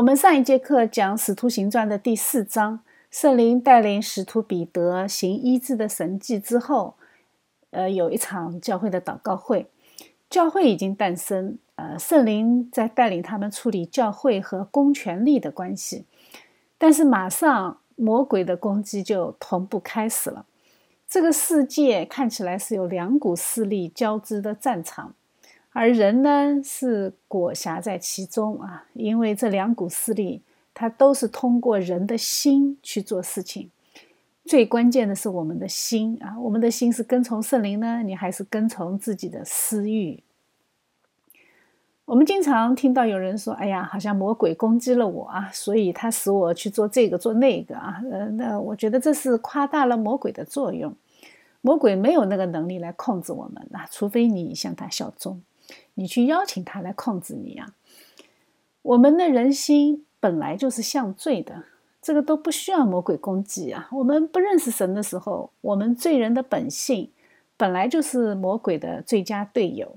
我们上一节课讲《使徒行传》的第四章，圣灵带领使徒彼得行医治的神迹之后，呃，有一场教会的祷告会，教会已经诞生，呃，圣灵在带领他们处理教会和公权力的关系，但是马上魔鬼的攻击就同步开始了。这个世界看起来是有两股势力交织的战场。而人呢，是裹挟在其中啊，因为这两股势力，它都是通过人的心去做事情。最关键的是我们的心啊，我们的心是跟从圣灵呢，你还是跟从自己的私欲？我们经常听到有人说：“哎呀，好像魔鬼攻击了我啊，所以他使我去做这个做那个啊。”呃，那我觉得这是夸大了魔鬼的作用。魔鬼没有那个能力来控制我们啊，除非你向他效忠。你去邀请他来控制你呀？我们的人心本来就是向罪的，这个都不需要魔鬼攻击啊。我们不认识神的时候，我们罪人的本性本来就是魔鬼的最佳队友，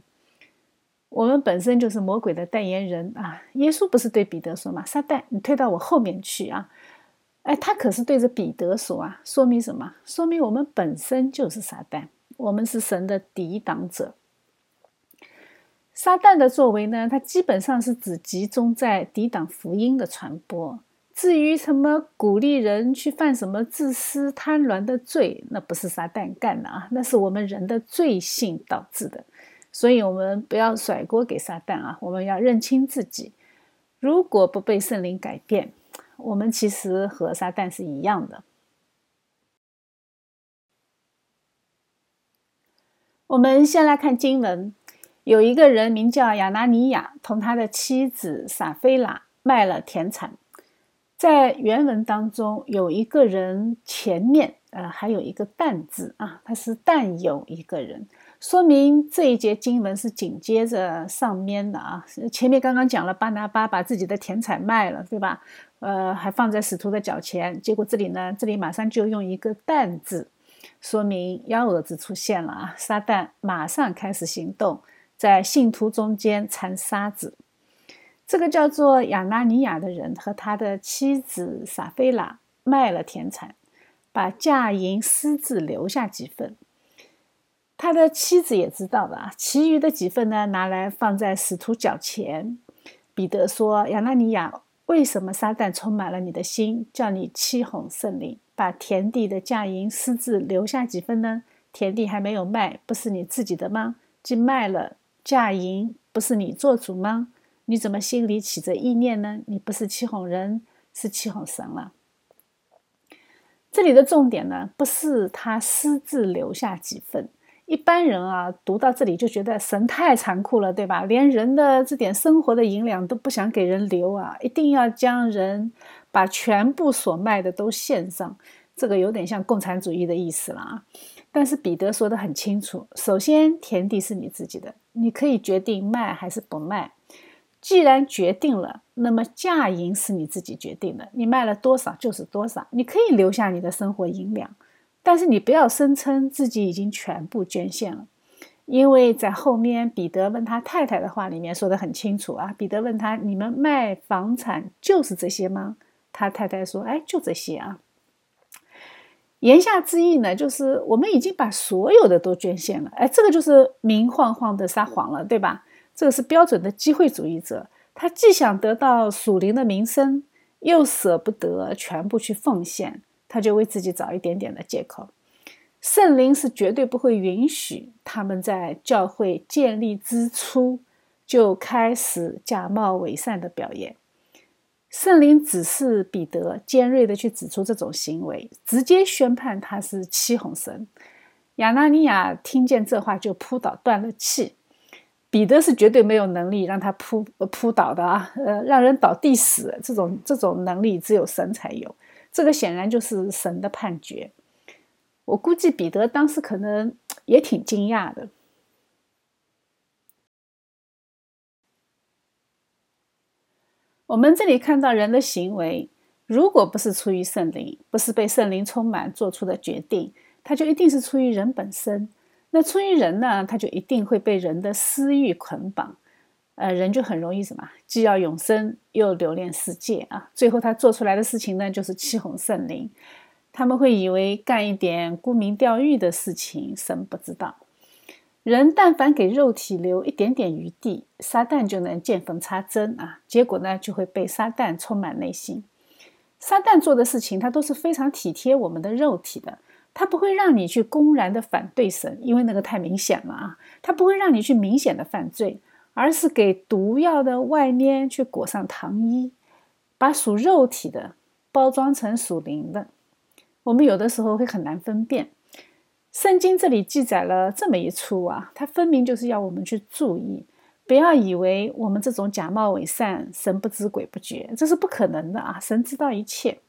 我们本身就是魔鬼的代言人啊。耶稣不是对彼得说吗？撒旦，你退到我后面去啊！哎，他可是对着彼得说啊，说明什么？说明我们本身就是撒旦，我们是神的抵挡者。撒旦的作为呢，它基本上是只集中在抵挡福音的传播。至于什么鼓励人去犯什么自私贪婪的罪，那不是撒旦干的啊，那是我们人的罪性导致的。所以，我们不要甩锅给撒旦啊，我们要认清自己。如果不被圣灵改变，我们其实和撒旦是一样的。我们先来看经文。有一个人名叫亚拿尼亚，同他的妻子撒菲拉卖了田产。在原文当中，有一个人前面呃还有一个“但”字啊，他是但有一个人，说明这一节经文是紧接着上面的啊。前面刚刚讲了巴拿巴把自己的田产卖了，对吧？呃，还放在使徒的脚前，结果这里呢，这里马上就用一个“但”字，说明幺蛾子出现了啊！撒旦马上开始行动。在信徒中间掺沙子，这个叫做亚纳尼亚的人和他的妻子撒菲拉卖了田产，把价银私自留下几份。他的妻子也知道了，其余的几份呢，拿来放在使徒脚前。彼得说：“亚纳尼亚，为什么撒旦充满了你的心，叫你欺哄圣灵，把田地的价银私自留下几份呢？田地还没有卖，不是你自己的吗？既卖了。”嫁银不是你做主吗？你怎么心里起着意念呢？你不是欺哄人，是欺哄神了。这里的重点呢，不是他私自留下几份。一般人啊，读到这里就觉得神太残酷了，对吧？连人的这点生活的银两都不想给人留啊，一定要将人把全部所卖的都献上。这个有点像共产主义的意思了啊。但是彼得说的很清楚，首先田地是你自己的，你可以决定卖还是不卖。既然决定了，那么价银是你自己决定的，你卖了多少就是多少，你可以留下你的生活银两。但是你不要声称自己已经全部捐献了，因为在后面彼得问他太太的话里面说的很清楚啊。彼得问他：“你们卖房产就是这些吗？”他太太说：“哎，就这些啊。”言下之意呢，就是我们已经把所有的都捐献了，哎，这个就是明晃晃的撒谎了，对吧？这个是标准的机会主义者，他既想得到属灵的名声，又舍不得全部去奉献，他就为自己找一点点的借口。圣灵是绝对不会允许他们在教会建立之初就开始假冒伪善的表演。圣灵指示彼得尖锐的去指出这种行为，直接宣判他是欺哄神。亚纳尼亚听见这话就扑倒断了气。彼得是绝对没有能力让他扑扑倒的啊，呃，让人倒地死这种这种能力只有神才有。这个显然就是神的判决。我估计彼得当时可能也挺惊讶的。我们这里看到人的行为，如果不是出于圣灵，不是被圣灵充满做出的决定，他就一定是出于人本身。那出于人呢，他就一定会被人的私欲捆绑。呃，人就很容易什么，既要永生又留恋世界啊。最后他做出来的事情呢，就是欺哄圣灵。他们会以为干一点沽名钓誉的事情，神不知道。人但凡给肉体留一点点余地，撒旦就能见缝插针啊！结果呢，就会被撒旦充满内心。撒旦做的事情，他都是非常体贴我们的肉体的。他不会让你去公然的反对神，因为那个太明显了啊！他不会让你去明显的犯罪，而是给毒药的外面去裹上糖衣，把属肉体的包装成属灵的。我们有的时候会很难分辨。圣经这里记载了这么一出啊，它分明就是要我们去注意，不要以为我们这种假冒伪善，神不知鬼不觉，这是不可能的啊！神知道一切。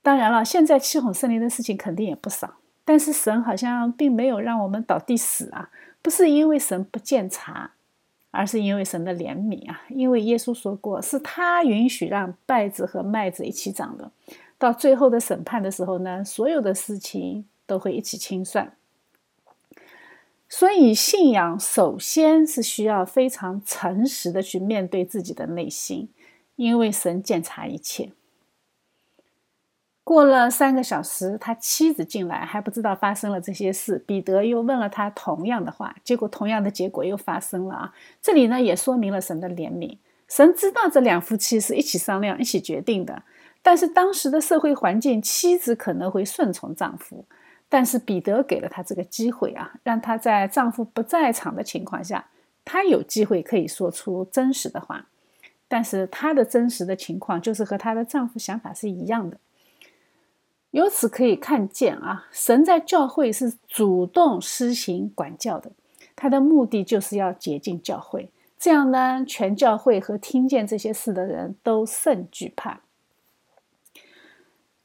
当然了，现在欺哄圣灵的事情肯定也不少，但是神好像并没有让我们倒地死啊，不是因为神不见察，而是因为神的怜悯啊！因为耶稣说过，是他允许让稗子和麦子一起长的，到最后的审判的时候呢，所有的事情。都会一起清算，所以信仰首先是需要非常诚实的去面对自己的内心，因为神检查一切。过了三个小时，他妻子进来，还不知道发生了这些事。彼得又问了他同样的话，结果同样的结果又发生了啊！这里呢也说明了神的怜悯，神知道这两夫妻是一起商量、一起决定的，但是当时的社会环境，妻子可能会顺从丈夫。但是彼得给了她这个机会啊，让她在丈夫不在场的情况下，她有机会可以说出真实的话。但是她的真实的情况就是和她的丈夫想法是一样的。由此可以看见啊，神在教会是主动施行管教的，他的目的就是要洁净教会，这样呢，全教会和听见这些事的人都甚惧怕。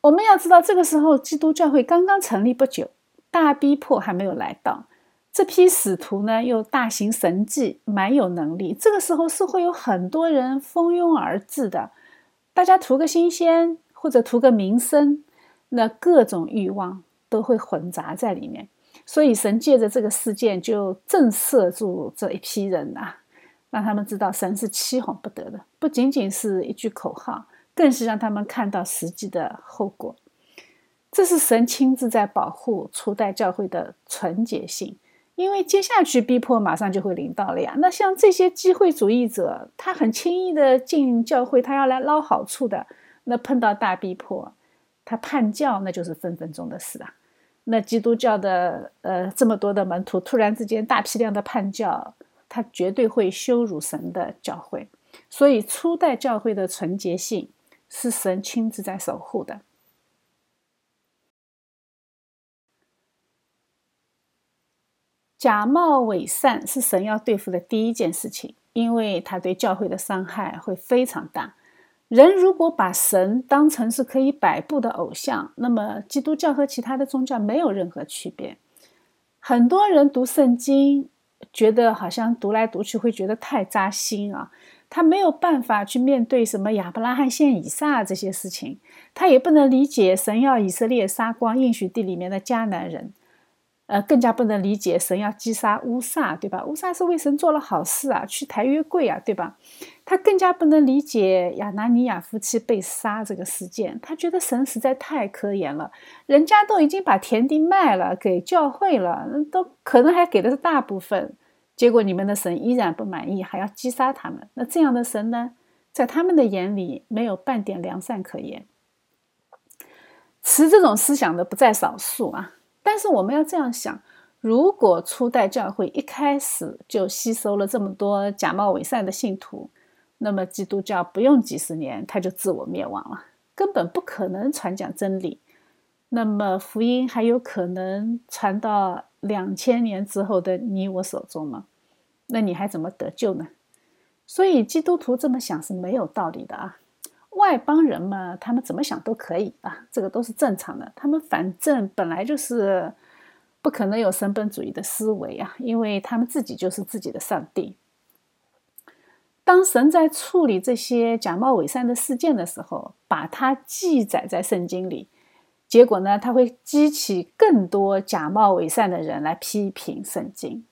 我们要知道，这个时候基督教会刚刚成立不久，大逼迫还没有来到。这批使徒呢，又大行神迹，蛮有能力。这个时候是会有很多人蜂拥而至的，大家图个新鲜或者图个名声，那各种欲望都会混杂在里面。所以神借着这个事件，就震慑住这一批人呐，让他们知道神是欺哄不得的，不仅仅是一句口号。更是让他们看到实际的后果，这是神亲自在保护初代教会的纯洁性，因为接下去逼迫马上就会临到了呀。那像这些机会主义者，他很轻易的进教会，他要来捞好处的，那碰到大逼迫，他叛教，那就是分分钟的事啊。那基督教的呃这么多的门徒，突然之间大批量的叛教，他绝对会羞辱神的教会。所以初代教会的纯洁性。是神亲自在守护的。假冒伪善是神要对付的第一件事情，因为他对教会的伤害会非常大。人如果把神当成是可以摆布的偶像，那么基督教和其他的宗教没有任何区别。很多人读圣经，觉得好像读来读去会觉得太扎心啊。他没有办法去面对什么亚伯拉罕献以撒这些事情，他也不能理解神要以色列杀光应许地里面的迦南人，呃，更加不能理解神要击杀乌撒，对吧？乌撒是为神做了好事啊，去抬约柜啊，对吧？他更加不能理解亚拿尼亚夫妻被杀这个事件，他觉得神实在太可怜了，人家都已经把田地卖了给教会了，都可能还给的是大部分。结果你们的神依然不满意，还要击杀他们。那这样的神呢，在他们的眼里没有半点良善可言。持这种思想的不在少数啊。但是我们要这样想：如果初代教会一开始就吸收了这么多假冒伪善的信徒，那么基督教不用几十年，它就自我灭亡了，根本不可能传讲真理。那么福音还有可能传到？两千年之后的你我手中吗？那你还怎么得救呢？所以基督徒这么想是没有道理的啊！外邦人嘛，他们怎么想都可以啊，这个都是正常的。他们反正本来就是不可能有神本主义的思维啊，因为他们自己就是自己的上帝。当神在处理这些假冒伪善的事件的时候，把它记载在圣经里。结果呢，他会激起更多假冒伪善的人来批评圣经。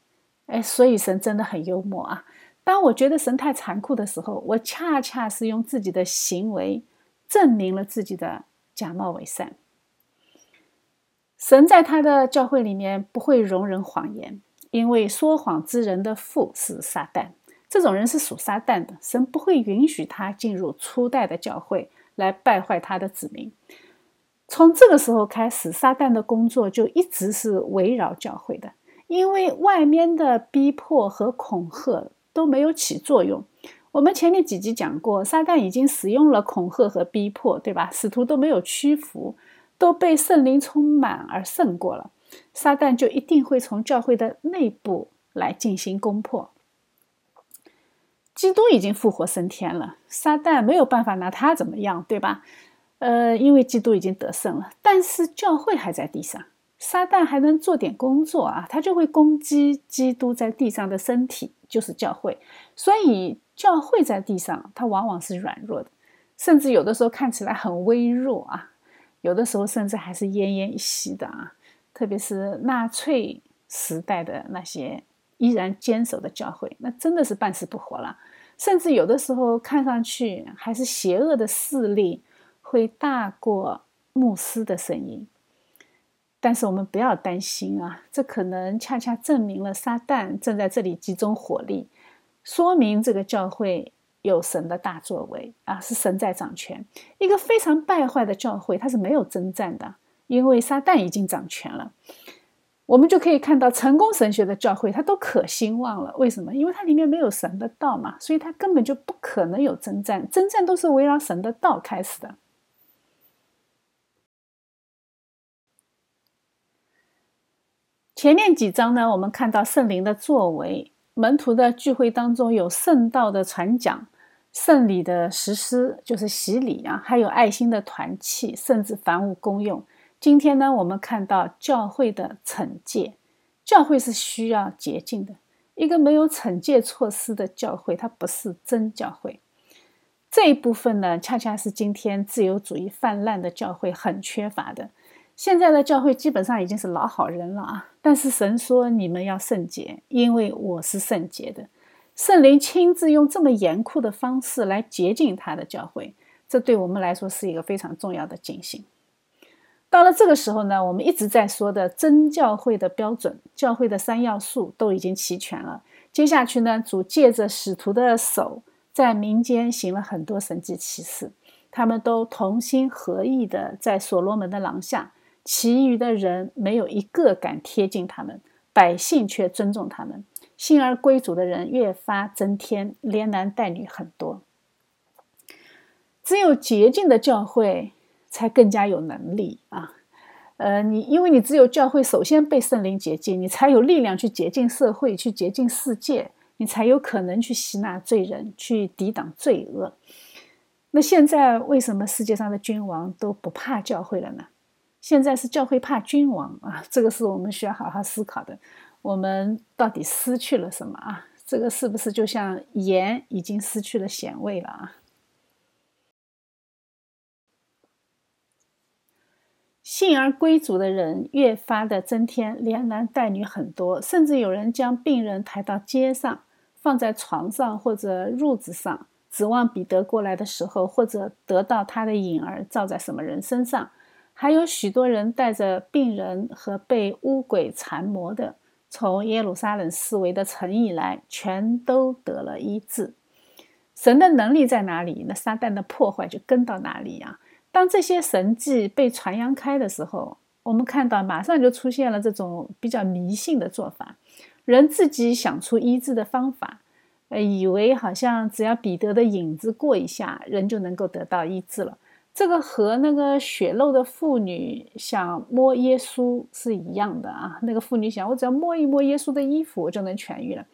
哎，所以神真的很幽默啊！当我觉得神太残酷的时候，我恰恰是用自己的行为证明了自己的假冒伪善。神在他的教会里面不会容忍谎言，因为说谎之人的父是撒旦，这种人是属撒旦的。神不会允许他进入初代的教会来败坏他的子民。从这个时候开始，撒旦的工作就一直是围绕教会的，因为外面的逼迫和恐吓都没有起作用。我们前面几集讲过，撒旦已经使用了恐吓和逼迫，对吧？使徒都没有屈服。都被圣灵充满而胜过了，撒旦就一定会从教会的内部来进行攻破。基督已经复活升天了，撒旦没有办法拿他怎么样，对吧？呃，因为基督已经得胜了，但是教会还在地上，撒旦还能做点工作啊，他就会攻击基督在地上的身体，就是教会。所以教会在地上，它往往是软弱的，甚至有的时候看起来很微弱啊。有的时候甚至还是奄奄一息的啊，特别是纳粹时代的那些依然坚守的教会，那真的是半死不活了。甚至有的时候看上去还是邪恶的势力会大过牧师的声音。但是我们不要担心啊，这可能恰恰证明了撒旦正在这里集中火力，说明这个教会。有神的大作为啊，是神在掌权。一个非常败坏的教会，它是没有征战的，因为撒旦已经掌权了。我们就可以看到，成功神学的教会，它都可兴旺了。为什么？因为它里面没有神的道嘛，所以它根本就不可能有征战。征战都是围绕神的道开始的。前面几章呢，我们看到圣灵的作为，门徒的聚会当中有圣道的传讲。圣礼的实施就是洗礼啊，还有爱心的团契，甚至凡物公用。今天呢，我们看到教会的惩戒，教会是需要洁净的。一个没有惩戒措施的教会，它不是真教会。这一部分呢，恰恰是今天自由主义泛滥的教会很缺乏的。现在的教会基本上已经是老好人了啊，但是神说你们要圣洁，因为我是圣洁的。圣灵亲自用这么严酷的方式来洁净他的教会，这对我们来说是一个非常重要的警醒。到了这个时候呢，我们一直在说的真教会的标准，教会的三要素都已经齐全了。接下去呢，主借着使徒的手，在民间行了很多神迹奇事，他们都同心合意的在所罗门的廊下，其余的人没有一个敢贴近他们，百姓却尊重他们。信而归主的人越发增添，连男带女很多。只有洁净的教会才更加有能力啊！呃，你因为你只有教会首先被圣灵洁净，你才有力量去洁净社会，去洁净世界，你才有可能去吸纳罪人，去抵挡罪恶。那现在为什么世界上的君王都不怕教会了呢？现在是教会怕君王啊！这个是我们需要好好思考的。我们到底失去了什么啊？这个是不是就像盐已经失去了咸味了啊？信而归主的人越发的增添，连男带女很多，甚至有人将病人抬到街上，放在床上或者褥子上，指望彼得过来的时候，或者得到他的影儿照在什么人身上。还有许多人带着病人和被巫鬼缠磨的。从耶路撒冷四围的城以来，全都得了医治。神的能力在哪里？那撒旦的破坏就跟到哪里呀？当这些神迹被传扬开的时候，我们看到马上就出现了这种比较迷信的做法，人自己想出医治的方法，呃，以为好像只要彼得的影子过一下，人就能够得到医治了。这个和那个血肉的妇女想摸耶稣是一样的啊！那个妇女想，我只要摸一摸耶稣的衣服，我就能痊愈了。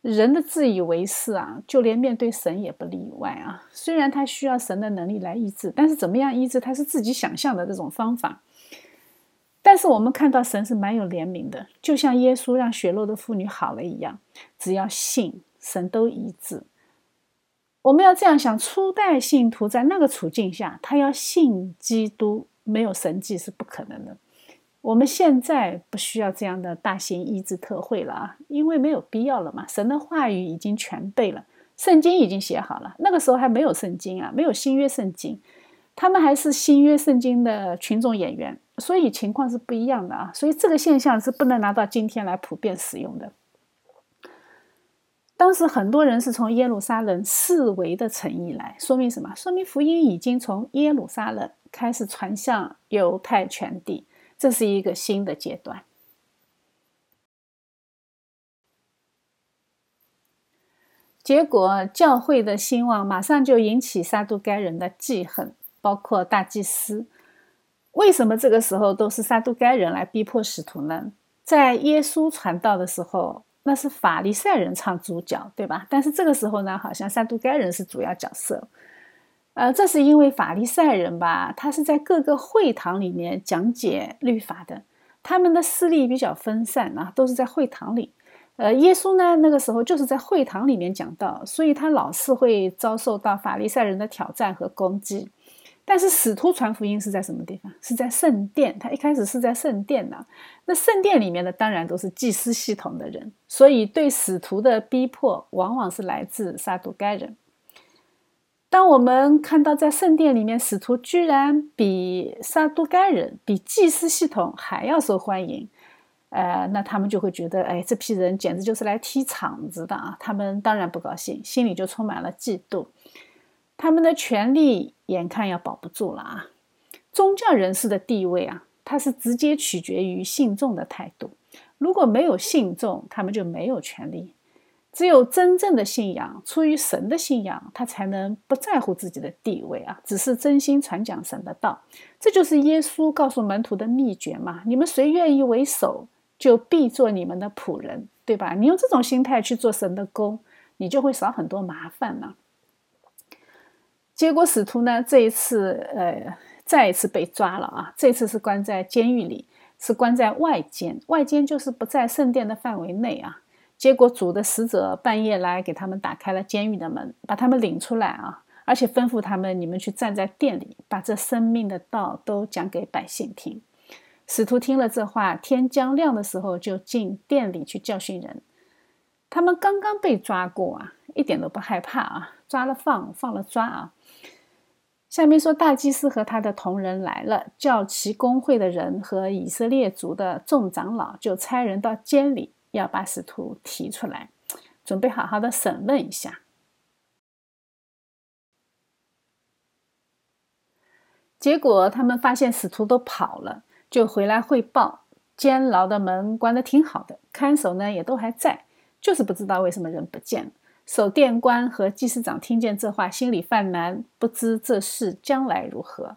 人的自以为是啊，就连面对神也不例外啊。虽然他需要神的能力来医治，但是怎么样医治，他是自己想象的这种方法。但是我们看到神是蛮有怜悯的，就像耶稣让血肉的妇女好了一样，只要信，神都医治。我们要这样想：初代信徒在那个处境下，他要信基督，没有神迹是不可能的。我们现在不需要这样的大型医治特会了啊，因为没有必要了嘛。神的话语已经全备了，圣经已经写好了。那个时候还没有圣经啊，没有新约圣经，他们还是新约圣经的群众演员，所以情况是不一样的啊。所以这个现象是不能拿到今天来普遍使用的。当时很多人是从耶路撒冷四围的城邑来，说明什么？说明福音已经从耶路撒冷开始传向犹太全地。这是一个新的阶段，结果教会的兴旺马上就引起撒都该人的记恨，包括大祭司。为什么这个时候都是撒都该人来逼迫使徒呢？在耶稣传道的时候，那是法利赛人唱主角，对吧？但是这个时候呢，好像撒都该人是主要角色。呃，这是因为法利赛人吧，他是在各个会堂里面讲解律法的，他们的势力比较分散啊，都是在会堂里。呃，耶稣呢，那个时候就是在会堂里面讲道，所以他老是会遭受到法利赛人的挑战和攻击。但是使徒传福音是在什么地方？是在圣殿，他一开始是在圣殿呢。那圣殿里面的当然都是祭司系统的人，所以对使徒的逼迫往往是来自撒都该人。当我们看到在圣殿里面，使徒居然比撒都该人、比祭司系统还要受欢迎，呃，那他们就会觉得，哎，这批人简直就是来踢场子的啊！他们当然不高兴，心里就充满了嫉妒。他们的权力眼看要保不住了啊！宗教人士的地位啊，它是直接取决于信众的态度。如果没有信众，他们就没有权利。只有真正的信仰，出于神的信仰，他才能不在乎自己的地位啊，只是真心传讲神的道。这就是耶稣告诉门徒的秘诀嘛。你们谁愿意为首，就必做你们的仆人，对吧？你用这种心态去做神的工，你就会少很多麻烦呢。结果使徒呢，这一次呃，再一次被抓了啊。这次是关在监狱里，是关在外监，外监就是不在圣殿的范围内啊。结果主的使者半夜来给他们打开了监狱的门，把他们领出来啊，而且吩咐他们：你们去站在店里，把这生命的道都讲给百姓听。使徒听了这话，天将亮的时候就进店里去教训人。他们刚刚被抓过啊，一点都不害怕啊，抓了放，放了抓啊。下面说，大祭司和他的同人来了，叫其公会的人和以色列族的众长老，就差人到监里。要把使徒提出来，准备好好的审问一下。结果他们发现使徒都跑了，就回来汇报。监牢的门关的挺好的，看守呢也都还在，就是不知道为什么人不见了。守殿官和祭司长听见这话，心里犯难，不知这事将来如何。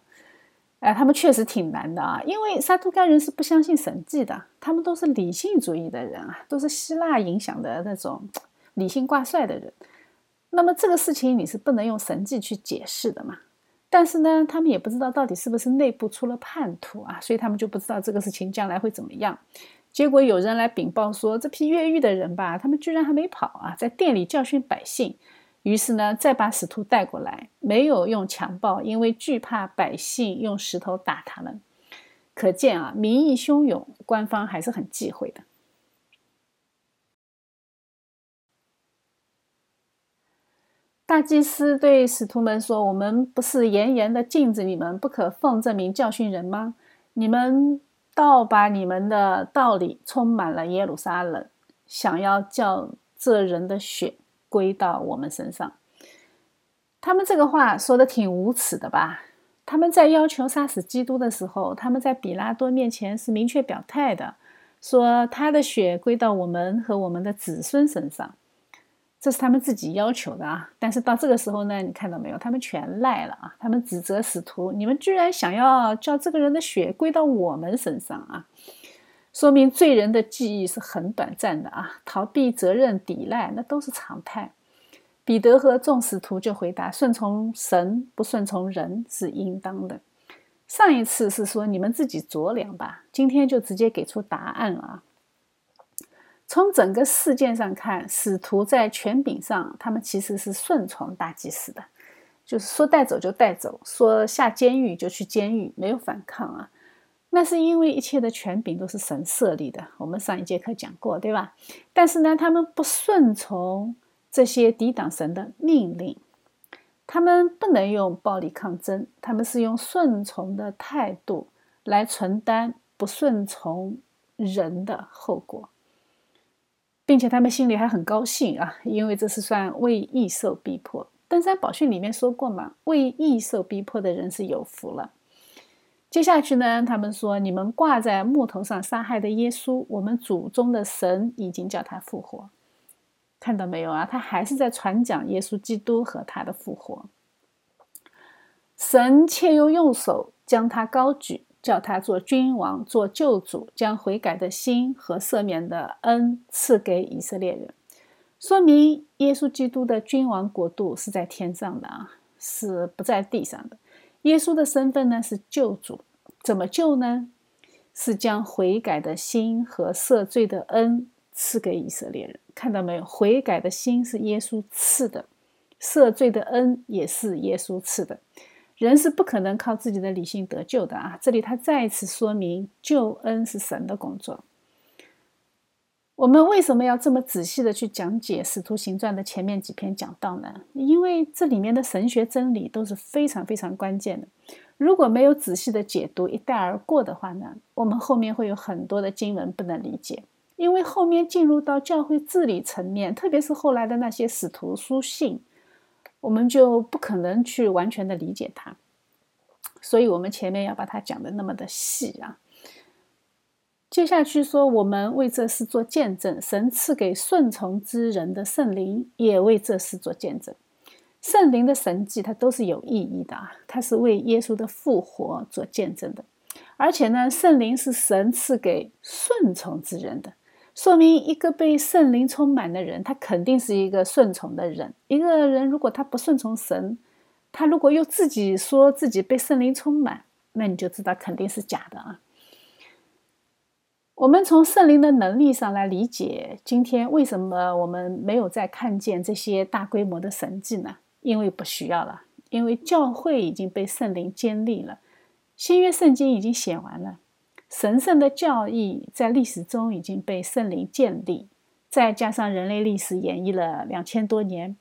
哎，他们确实挺难的啊，因为撒都该人是不相信神迹的，他们都是理性主义的人啊，都是希腊影响的那种理性挂帅的人。那么这个事情你是不能用神迹去解释的嘛？但是呢，他们也不知道到底是不是内部出了叛徒啊，所以他们就不知道这个事情将来会怎么样。结果有人来禀报说，这批越狱的人吧，他们居然还没跑啊，在店里教训百姓。于是呢，再把使徒带过来，没有用强暴，因为惧怕百姓用石头打他们。可见啊，民意汹涌，官方还是很忌讳的。大祭司对使徒们说：“我们不是严严的禁止你们不可奉这名教训人吗？你们倒把你们的道理充满了耶路撒冷，想要叫这人的血。”归到我们身上，他们这个话说的挺无耻的吧？他们在要求杀死基督的时候，他们在比拉多面前是明确表态的，说他的血归到我们和我们的子孙身上，这是他们自己要求的啊。但是到这个时候呢，你看到没有？他们全赖了啊！他们指责使徒，你们居然想要叫这个人的血归到我们身上啊！说明罪人的记忆是很短暂的啊，逃避责任、抵赖那都是常态。彼得和众使徒就回答：顺从神，不顺从人是应当的。上一次是说你们自己酌量吧，今天就直接给出答案了啊。从整个事件上看，使徒在权柄上，他们其实是顺从大祭司的，就是说带走就带走，说下监狱就去监狱，没有反抗啊。那是因为一切的权柄都是神设立的，我们上一节课讲过，对吧？但是呢，他们不顺从这些抵挡神的命令，他们不能用暴力抗争，他们是用顺从的态度来承担不顺从人的后果，并且他们心里还很高兴啊，因为这是算为义受逼迫。登山宝训里面说过嘛，为义受逼迫的人是有福了。接下去呢，他们说：“你们挂在木头上杀害的耶稣，我们祖宗的神已经叫他复活。看到没有啊？他还是在传讲耶稣基督和他的复活。神且又用手将他高举，叫他做君王、做救主，将悔改的心和赦免的恩赐给以色列人。说明耶稣基督的君王国度是在天上的啊，是不在地上的。”耶稣的身份呢是救主，怎么救呢？是将悔改的心和赦罪的恩赐给以色列人。看到没有？悔改的心是耶稣赐的，赦罪的恩也是耶稣赐的。人是不可能靠自己的理性得救的啊！这里他再一次说明，救恩是神的工作。我们为什么要这么仔细的去讲解《使徒行传》的前面几篇讲道呢？因为这里面的神学真理都是非常非常关键的。如果没有仔细的解读，一带而过的话呢，我们后面会有很多的经文不能理解。因为后面进入到教会治理层面，特别是后来的那些使徒书信，我们就不可能去完全的理解它。所以，我们前面要把它讲的那么的细啊。接下去说，我们为这事做见证。神赐给顺从之人的圣灵，也为这事做见证。圣灵的神迹，它都是有意义的啊，它是为耶稣的复活做见证的。而且呢，圣灵是神赐给顺从之人的，说明一个被圣灵充满的人，他肯定是一个顺从的人。一个人如果他不顺从神，他如果又自己说自己被圣灵充满，那你就知道肯定是假的啊。我们从圣灵的能力上来理解，今天为什么我们没有再看见这些大规模的神迹呢？因为不需要了，因为教会已经被圣灵建立了，新约圣经已经写完了，神圣的教义在历史中已经被圣灵建立，再加上人类历史演绎了两千多年，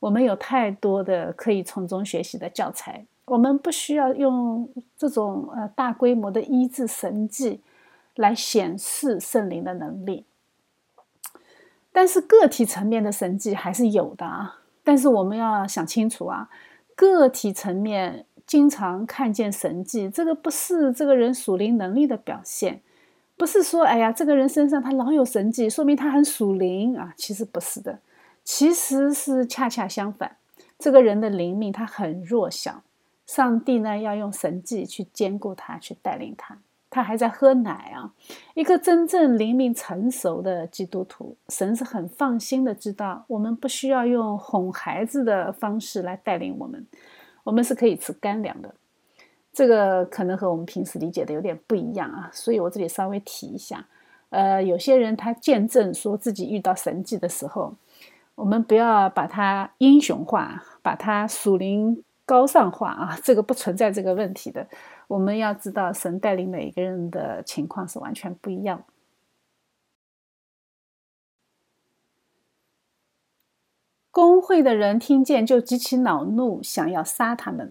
我们有太多的可以从中学习的教材，我们不需要用这种呃大规模的医治神迹。来显示圣灵的能力，但是个体层面的神迹还是有的啊。但是我们要想清楚啊，个体层面经常看见神迹，这个不是这个人属灵能力的表现，不是说哎呀，这个人身上他老有神迹，说明他很属灵啊。其实不是的，其实是恰恰相反，这个人的灵命他很弱小，上帝呢要用神迹去兼顾他，去带领他。他还在喝奶啊！一个真正灵命成熟的基督徒，神是很放心的，知道我们不需要用哄孩子的方式来带领我们，我们是可以吃干粮的。这个可能和我们平时理解的有点不一样啊，所以我这里稍微提一下。呃，有些人他见证说自己遇到神迹的时候，我们不要把他英雄化，把他属灵高尚化啊，这个不存在这个问题的。我们要知道，神带领每一个人的情况是完全不一样。工会的人听见就极其恼怒，想要杀他们。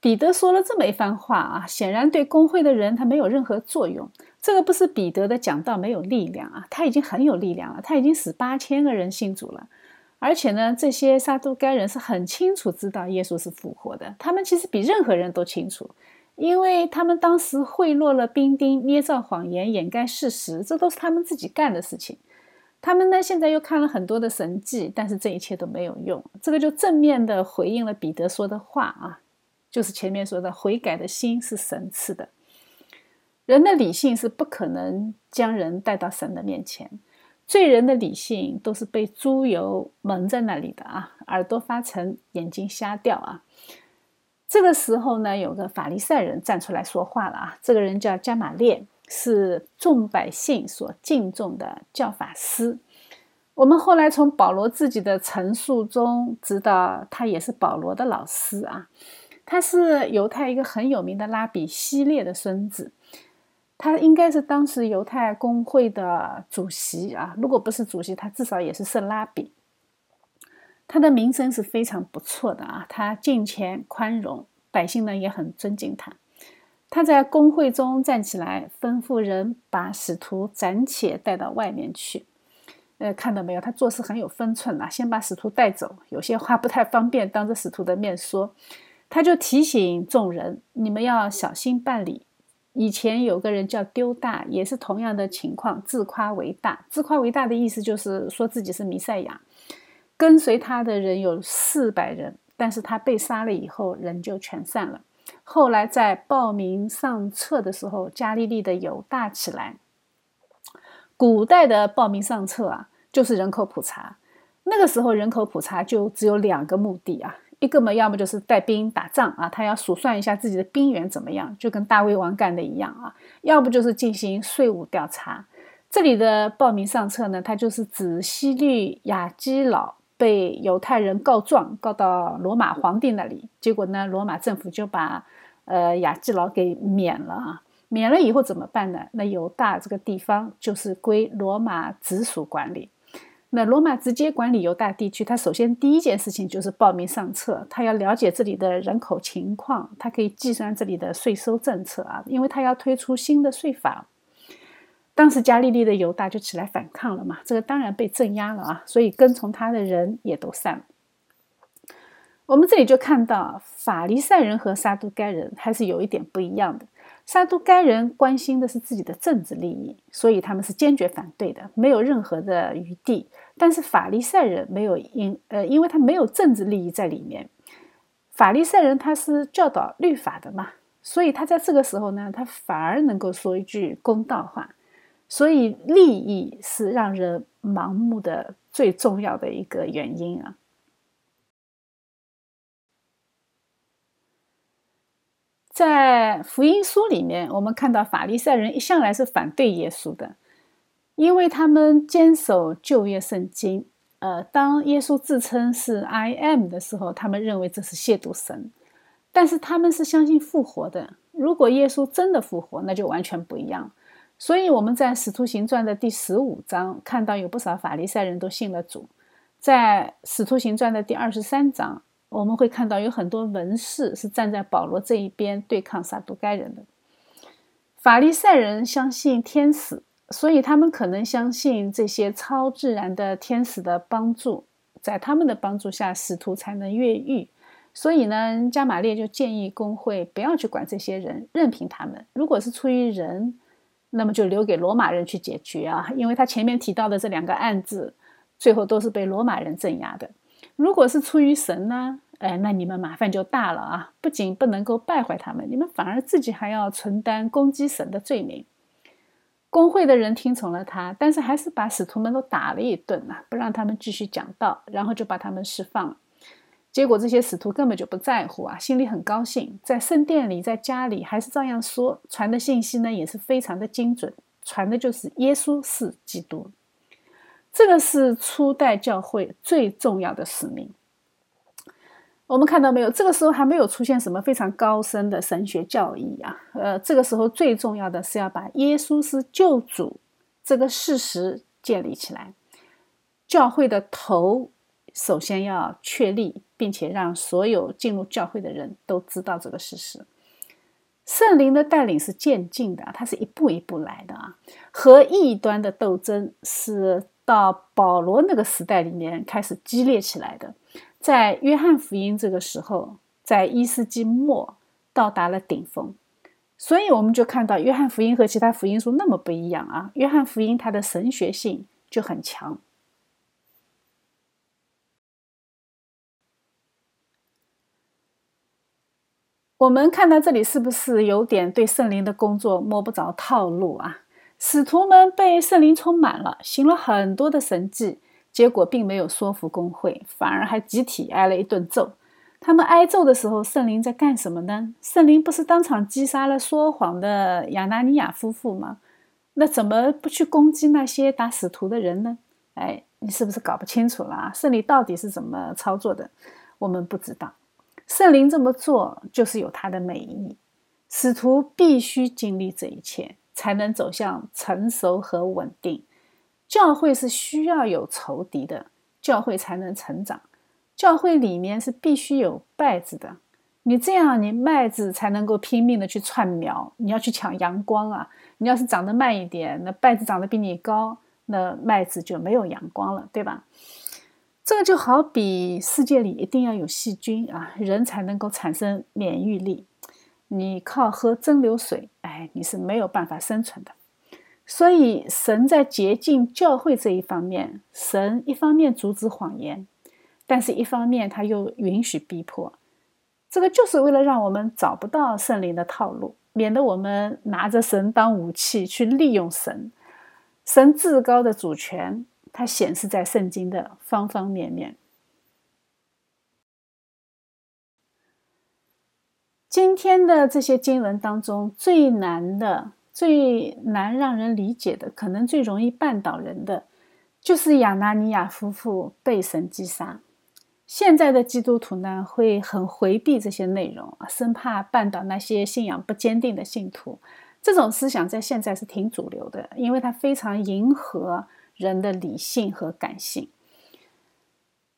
彼得说了这么一番话啊，显然对工会的人他没有任何作用。这个不是彼得的讲道没有力量啊，他已经很有力量了，他已经使八千个人信主了。而且呢，这些撒都该人是很清楚知道耶稣是复活的，他们其实比任何人都清楚。因为他们当时贿赂了兵丁，捏造谎言掩盖事实，这都是他们自己干的事情。他们呢，现在又看了很多的神迹，但是这一切都没有用。这个就正面的回应了彼得说的话啊，就是前面说的悔改的心是神赐的。人的理性是不可能将人带到神的面前，罪人的理性都是被猪油蒙在那里的啊，耳朵发沉，眼睛瞎掉啊。这个时候呢，有个法利赛人站出来说话了啊。这个人叫加马列，是众百姓所敬重的教法师。我们后来从保罗自己的陈述中知道，他也是保罗的老师啊。他是犹太一个很有名的拉比希列的孙子。他应该是当时犹太公会的主席啊，如果不是主席，他至少也是圣拉比。他的名声是非常不错的啊，他敬虔宽容，百姓呢也很尊敬他。他在公会中站起来，吩咐人把使徒暂且带到外面去。呃，看到没有，他做事很有分寸啊，先把使徒带走，有些话不太方便当着使徒的面说，他就提醒众人：你们要小心办理。以前有个人叫丢大，也是同样的情况，自夸为大。自夸为大的意思就是说自己是弥赛亚。跟随他的人有四百人，但是他被杀了以后，人就全散了。后来在报名上册的时候，加利利的犹大起来。古代的报名上册啊，就是人口普查。那个时候人口普查就只有两个目的啊。一个嘛，要么就是带兵打仗啊，他要数算一下自己的兵源怎么样，就跟大卫王干的一样啊；要不就是进行税务调查。这里的报名上册呢，它就是指西律亚基老被犹太人告状，告到罗马皇帝那里，结果呢，罗马政府就把呃亚基老给免了啊。免了以后怎么办呢？那犹大这个地方就是归罗马直属管理。那罗马直接管理犹大地区，他首先第一件事情就是报名上册，他要了解这里的人口情况，他可以计算这里的税收政策啊，因为他要推出新的税法。当时加利利的犹大就起来反抗了嘛，这个当然被镇压了啊，所以跟从他的人也都散了。我们这里就看到法利赛人和撒都该人还是有一点不一样的。撒都该人关心的是自己的政治利益，所以他们是坚决反对的，没有任何的余地。但是法利赛人没有因呃，因为他没有政治利益在里面。法利赛人他是教导律法的嘛，所以他在这个时候呢，他反而能够说一句公道话。所以利益是让人盲目的最重要的一个原因啊。在福音书里面，我们看到法利赛人一向来是反对耶稣的，因为他们坚守旧约圣经。呃，当耶稣自称是 I am 的时候，他们认为这是亵渎神。但是他们是相信复活的。如果耶稣真的复活，那就完全不一样。所以我们在使徒行传的第十五章看到有不少法利赛人都信了主。在使徒行传的第二十三章。我们会看到有很多文士是站在保罗这一边对抗撒都该人的。法利赛人相信天使，所以他们可能相信这些超自然的天使的帮助，在他们的帮助下，使徒才能越狱。所以呢，加玛列就建议工会不要去管这些人，任凭他们。如果是出于人，那么就留给罗马人去解决啊，因为他前面提到的这两个案子，最后都是被罗马人镇压的。如果是出于神呢？哎，那你们麻烦就大了啊！不仅不能够败坏他们，你们反而自己还要承担攻击神的罪名。工会的人听从了他，但是还是把使徒们都打了一顿呐，不让他们继续讲道，然后就把他们释放了。结果这些使徒根本就不在乎啊，心里很高兴，在圣殿里，在家里还是照样说，传的信息呢也是非常的精准，传的就是耶稣是基督。这个是初代教会最重要的使命。我们看到没有？这个时候还没有出现什么非常高深的神学教义啊。呃，这个时候最重要的是要把耶稣是救主这个事实建立起来。教会的头首先要确立，并且让所有进入教会的人都知道这个事实。圣灵的带领是渐进的，它是一步一步来的啊。和异端的斗争是。到保罗那个时代里面开始激烈起来的，在约翰福音这个时候，在一世纪末到达了顶峰，所以我们就看到约翰福音和其他福音书那么不一样啊。约翰福音它的神学性就很强。我们看到这里是不是有点对圣灵的工作摸不着套路啊？使徒们被圣灵充满了，行了很多的神迹，结果并没有说服工会，反而还集体挨了一顿揍。他们挨揍的时候，圣灵在干什么呢？圣灵不是当场击杀了说谎的亚拿尼亚夫妇吗？那怎么不去攻击那些打使徒的人呢？哎，你是不是搞不清楚了啊？圣灵到底是怎么操作的？我们不知道。圣灵这么做就是有他的美意，使徒必须经历这一切。才能走向成熟和稳定。教会是需要有仇敌的，教会才能成长。教会里面是必须有稗子的，你这样，你麦子才能够拼命的去串苗。你要去抢阳光啊！你要是长得慢一点，那稗子长得比你高，那麦子就没有阳光了，对吧？这个就好比世界里一定要有细菌啊，人才能够产生免疫力。你靠喝蒸馏水，哎，你是没有办法生存的。所以，神在洁净教会这一方面，神一方面阻止谎言，但是一方面他又允许逼迫。这个就是为了让我们找不到圣灵的套路，免得我们拿着神当武器去利用神。神至高的主权，它显示在圣经的方方面面。今天的这些经文当中，最难的。最难让人理解的，可能最容易绊倒人的，就是亚拿尼亚夫妇被神击杀。现在的基督徒呢，会很回避这些内容啊，生怕绊倒那些信仰不坚定的信徒。这种思想在现在是挺主流的，因为它非常迎合人的理性和感性。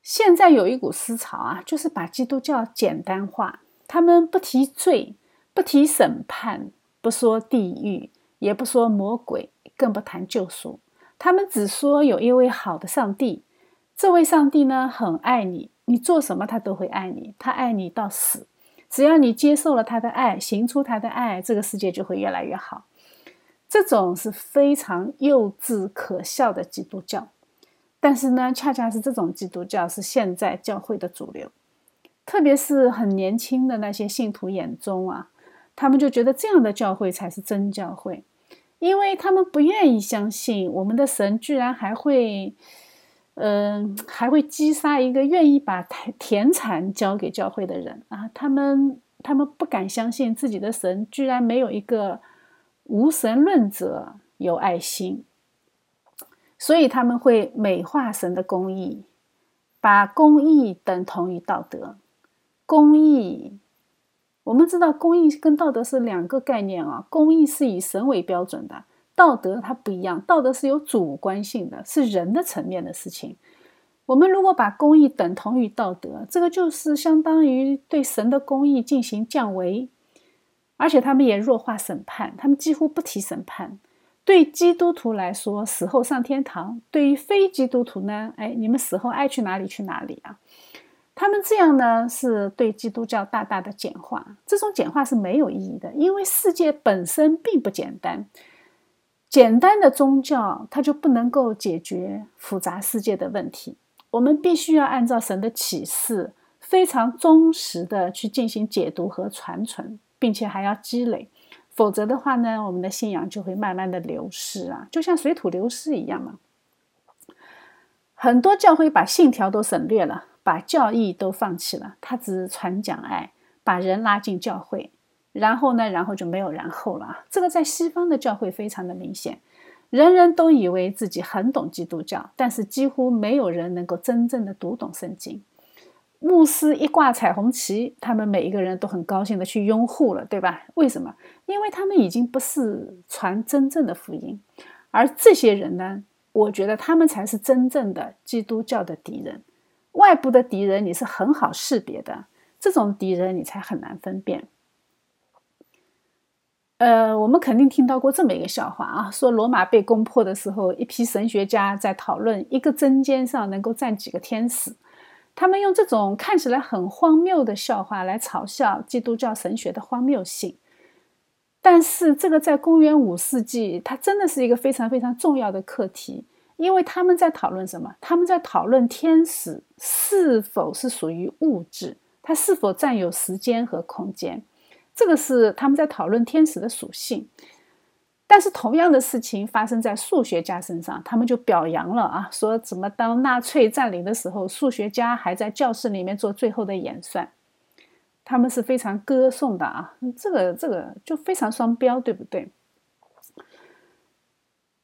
现在有一股思潮啊，就是把基督教简单化，他们不提罪，不提审判。不说地狱，也不说魔鬼，更不谈救赎。他们只说有一位好的上帝，这位上帝呢很爱你，你做什么他都会爱你，他爱你到死。只要你接受了他的爱，行出他的爱，这个世界就会越来越好。这种是非常幼稚可笑的基督教，但是呢，恰恰是这种基督教是现在教会的主流，特别是很年轻的那些信徒眼中啊。他们就觉得这样的教会才是真教会，因为他们不愿意相信我们的神居然还会，嗯，还会击杀一个愿意把田产交给教会的人啊！他们他们不敢相信自己的神居然没有一个无神论者有爱心，所以他们会美化神的公义，把公义等同于道德，公义。我们知道公义跟道德是两个概念啊，公义是以神为标准的，道德它不一样，道德是有主观性的，是人的层面的事情。我们如果把公义等同于道德，这个就是相当于对神的公义进行降维，而且他们也弱化审判，他们几乎不提审判。对基督徒来说，死后上天堂；对于非基督徒呢，哎，你们死后爱去哪里去哪里啊？他们这样呢，是对基督教大大的简化。这种简化是没有意义的，因为世界本身并不简单。简单的宗教，它就不能够解决复杂世界的问题。我们必须要按照神的启示，非常忠实的去进行解读和传承，并且还要积累。否则的话呢，我们的信仰就会慢慢的流失啊，就像水土流失一样嘛。很多教会把信条都省略了。把教义都放弃了，他只传讲爱，把人拉进教会，然后呢，然后就没有然后了。这个在西方的教会非常的明显，人人都以为自己很懂基督教，但是几乎没有人能够真正的读懂圣经。牧师一挂彩虹旗，他们每一个人都很高兴的去拥护了，对吧？为什么？因为他们已经不是传真正的福音，而这些人呢，我觉得他们才是真正的基督教的敌人。外部的敌人你是很好识别的，这种敌人你才很难分辨。呃，我们肯定听到过这么一个笑话啊，说罗马被攻破的时候，一批神学家在讨论一个针尖上能够站几个天使，他们用这种看起来很荒谬的笑话来嘲笑基督教神学的荒谬性。但是这个在公元五世纪，它真的是一个非常非常重要的课题。因为他们在讨论什么？他们在讨论天使是否是属于物质，它是否占有时间和空间。这个是他们在讨论天使的属性。但是同样的事情发生在数学家身上，他们就表扬了啊，说怎么当纳粹占领的时候，数学家还在教室里面做最后的演算，他们是非常歌颂的啊。这个这个就非常双标，对不对？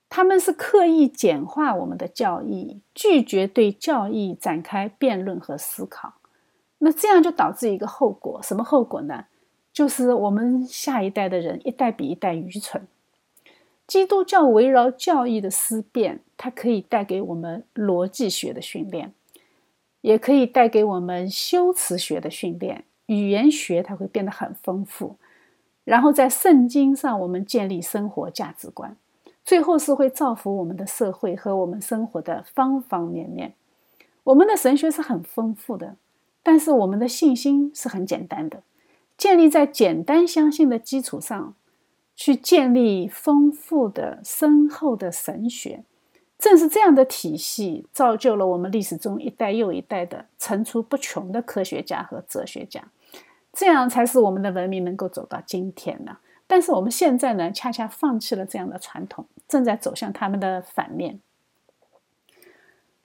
他们是刻意简化我们的教义，拒绝对教义展开辩论和思考。那这样就导致一个后果，什么后果呢？就是我们下一代的人一代比一代愚蠢。基督教围绕教义的思辨，它可以带给我们逻辑学的训练，也可以带给我们修辞学的训练。语言学它会变得很丰富，然后在圣经上我们建立生活价值观，最后是会造福我们的社会和我们生活的方方面面。我们的神学是很丰富的，但是我们的信心是很简单的，建立在简单相信的基础上。去建立丰富的、深厚的神学，正是这样的体系，造就了我们历史中一代又一代的层出不穷的科学家和哲学家。这样才是我们的文明能够走到今天呢。但是我们现在呢，恰恰放弃了这样的传统，正在走向他们的反面。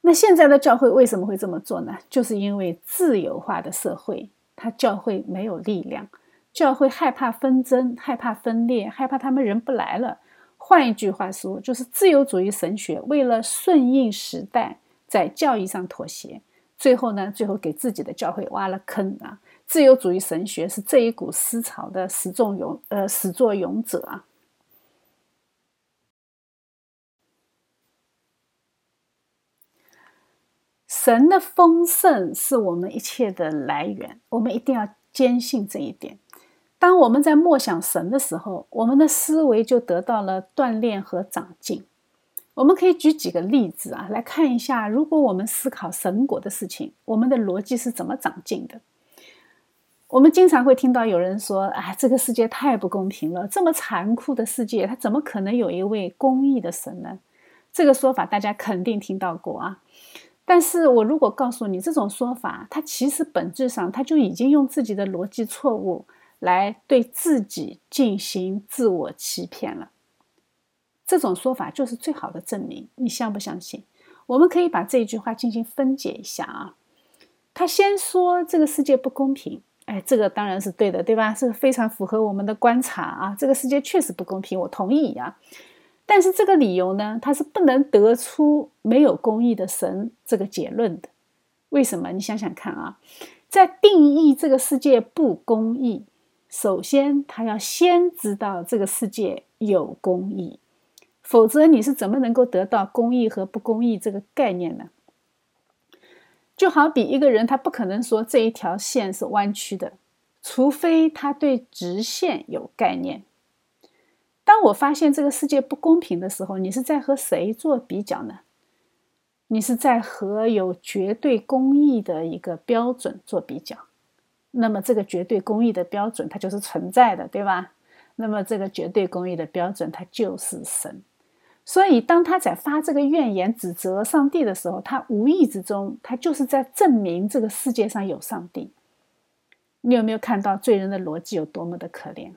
那现在的教会为什么会这么做呢？就是因为自由化的社会，它教会没有力量。教会害怕纷争，害怕分裂，害怕他们人不来了。换一句话说，就是自由主义神学为了顺应时代，在教义上妥协，最后呢，最后给自己的教会挖了坑啊！自由主义神学是这一股思潮的始作俑呃始作俑者啊！神的丰盛是我们一切的来源，我们一定要坚信这一点。当我们在默想神的时候，我们的思维就得到了锻炼和长进。我们可以举几个例子啊，来看一下，如果我们思考神国的事情，我们的逻辑是怎么长进的。我们经常会听到有人说：“哎，这个世界太不公平了，这么残酷的世界，它怎么可能有一位公义的神呢？”这个说法大家肯定听到过啊。但是我如果告诉你这种说法，它其实本质上它就已经用自己的逻辑错误。来对自己进行自我欺骗了，这种说法就是最好的证明。你相不相信？我们可以把这一句话进行分解一下啊。他先说这个世界不公平，哎，这个当然是对的，对吧？是非常符合我们的观察啊。这个世界确实不公平，我同意呀。但是这个理由呢，他是不能得出没有公义的神这个结论的。为什么？你想想看啊，在定义这个世界不公义。首先，他要先知道这个世界有公义，否则你是怎么能够得到公义和不公义这个概念呢？就好比一个人，他不可能说这一条线是弯曲的，除非他对直线有概念。当我发现这个世界不公平的时候，你是在和谁做比较呢？你是在和有绝对公义的一个标准做比较。那么这个绝对公义的标准，它就是存在的，对吧？那么这个绝对公义的标准，它就是神。所以当他在发这个怨言、指责上帝的时候，他无意之中，他就是在证明这个世界上有上帝。你有没有看到罪人的逻辑有多么的可怜？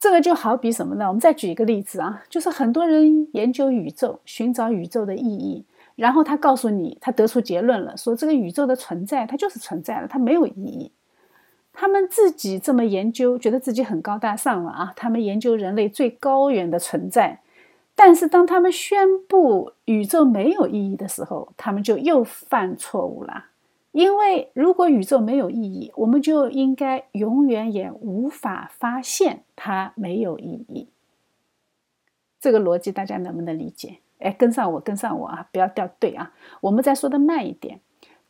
这个就好比什么呢？我们再举一个例子啊，就是很多人研究宇宙，寻找宇宙的意义。然后他告诉你，他得出结论了，说这个宇宙的存在，它就是存在的，它没有意义。他们自己这么研究，觉得自己很高大上了啊！他们研究人类最高远的存在，但是当他们宣布宇宙没有意义的时候，他们就又犯错误了。因为如果宇宙没有意义，我们就应该永远也无法发现它没有意义。这个逻辑大家能不能理解？哎，跟上我，跟上我啊！不要掉队啊！我们再说的慢一点。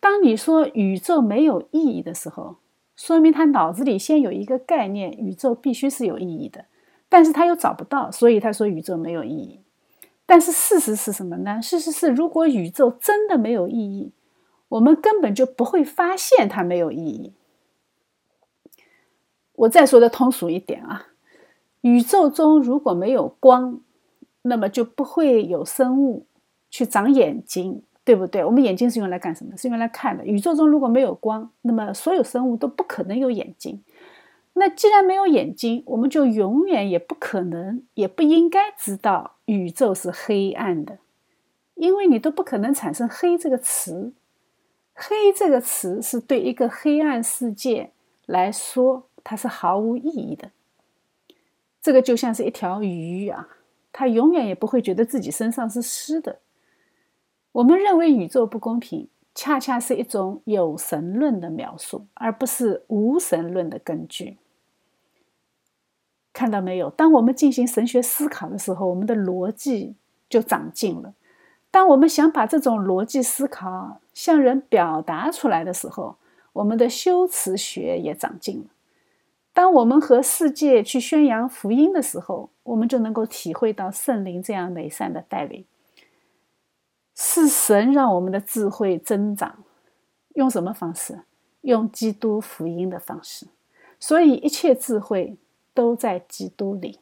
当你说宇宙没有意义的时候，说明他脑子里先有一个概念，宇宙必须是有意义的，但是他又找不到，所以他说宇宙没有意义。但是事实是什么呢？事实是，如果宇宙真的没有意义，我们根本就不会发现它没有意义。我再说的通俗一点啊，宇宙中如果没有光。那么就不会有生物去长眼睛，对不对？我们眼睛是用来干什么？是用来看的。宇宙中如果没有光，那么所有生物都不可能有眼睛。那既然没有眼睛，我们就永远也不可能，也不应该知道宇宙是黑暗的，因为你都不可能产生“黑”这个词。黑这个词是对一个黑暗世界来说，它是毫无意义的。这个就像是一条鱼啊。他永远也不会觉得自己身上是湿的。我们认为宇宙不公平，恰恰是一种有神论的描述，而不是无神论的根据。看到没有？当我们进行神学思考的时候，我们的逻辑就长进了。当我们想把这种逻辑思考向人表达出来的时候，我们的修辞学也长进了。当我们和世界去宣扬福音的时候，我们就能够体会到圣灵这样美善的带领。是神让我们的智慧增长，用什么方式？用基督福音的方式。所以一切智慧。都在基督里。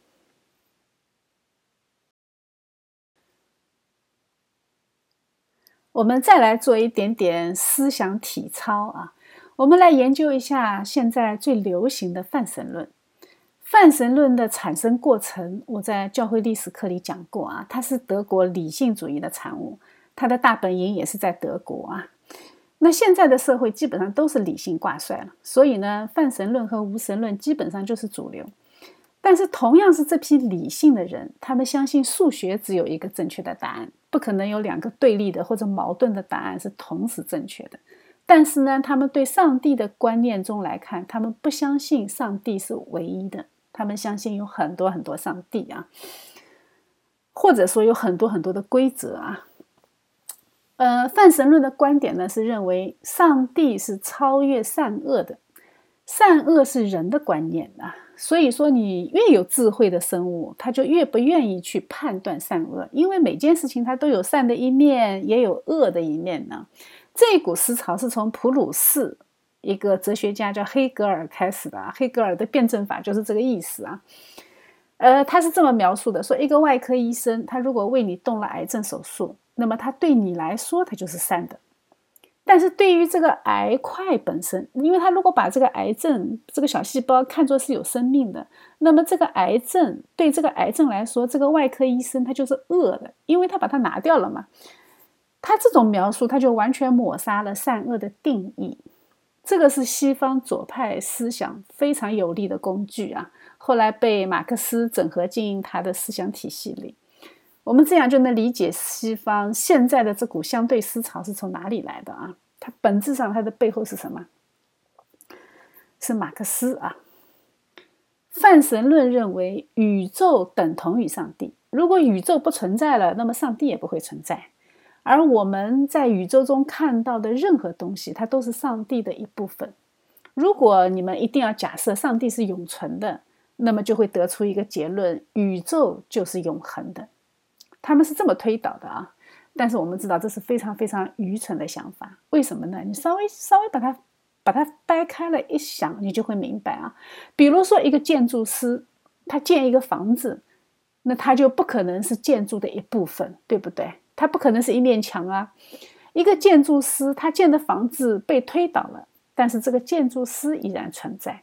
我们再来做一点点思想体操啊！我们来研究一下现在最流行的泛神论。泛神论的产生过程，我在教会历史课里讲过啊，它是德国理性主义的产物，它的大本营也是在德国啊。那现在的社会基本上都是理性挂帅了，所以呢，泛神论和无神论基本上就是主流。但是，同样是这批理性的人，他们相信数学只有一个正确的答案，不可能有两个对立的或者矛盾的答案是同时正确的。但是呢，他们对上帝的观念中来看，他们不相信上帝是唯一的，他们相信有很多很多上帝啊，或者说有很多很多的规则啊。呃，泛神论的观点呢，是认为上帝是超越善恶的，善恶是人的观念啊。所以说，你越有智慧的生物，他就越不愿意去判断善恶，因为每件事情它都有善的一面，也有恶的一面呢。这股思潮是从普鲁士一个哲学家叫黑格尔开始的，黑格尔的辩证法就是这个意思啊。呃，他是这么描述的：说一个外科医生，他如果为你动了癌症手术，那么他对你来说，他就是善的。但是对于这个癌块本身，因为他如果把这个癌症这个小细胞看作是有生命的，那么这个癌症对这个癌症来说，这个外科医生他就是恶的，因为他把它拿掉了嘛。他这种描述，他就完全抹杀了善恶的定义。这个是西方左派思想非常有力的工具啊，后来被马克思整合进他的思想体系里。我们这样就能理解西方现在的这股相对思潮是从哪里来的啊？它本质上它的背后是什么？是马克思啊。泛神论认为宇宙等同于上帝，如果宇宙不存在了，那么上帝也不会存在。而我们在宇宙中看到的任何东西，它都是上帝的一部分。如果你们一定要假设上帝是永存的，那么就会得出一个结论：宇宙就是永恒的。他们是这么推导的啊，但是我们知道这是非常非常愚蠢的想法。为什么呢？你稍微稍微把它把它掰开了一想，你就会明白啊。比如说，一个建筑师他建一个房子，那他就不可能是建筑的一部分，对不对？他不可能是一面墙啊。一个建筑师他建的房子被推倒了，但是这个建筑师依然存在。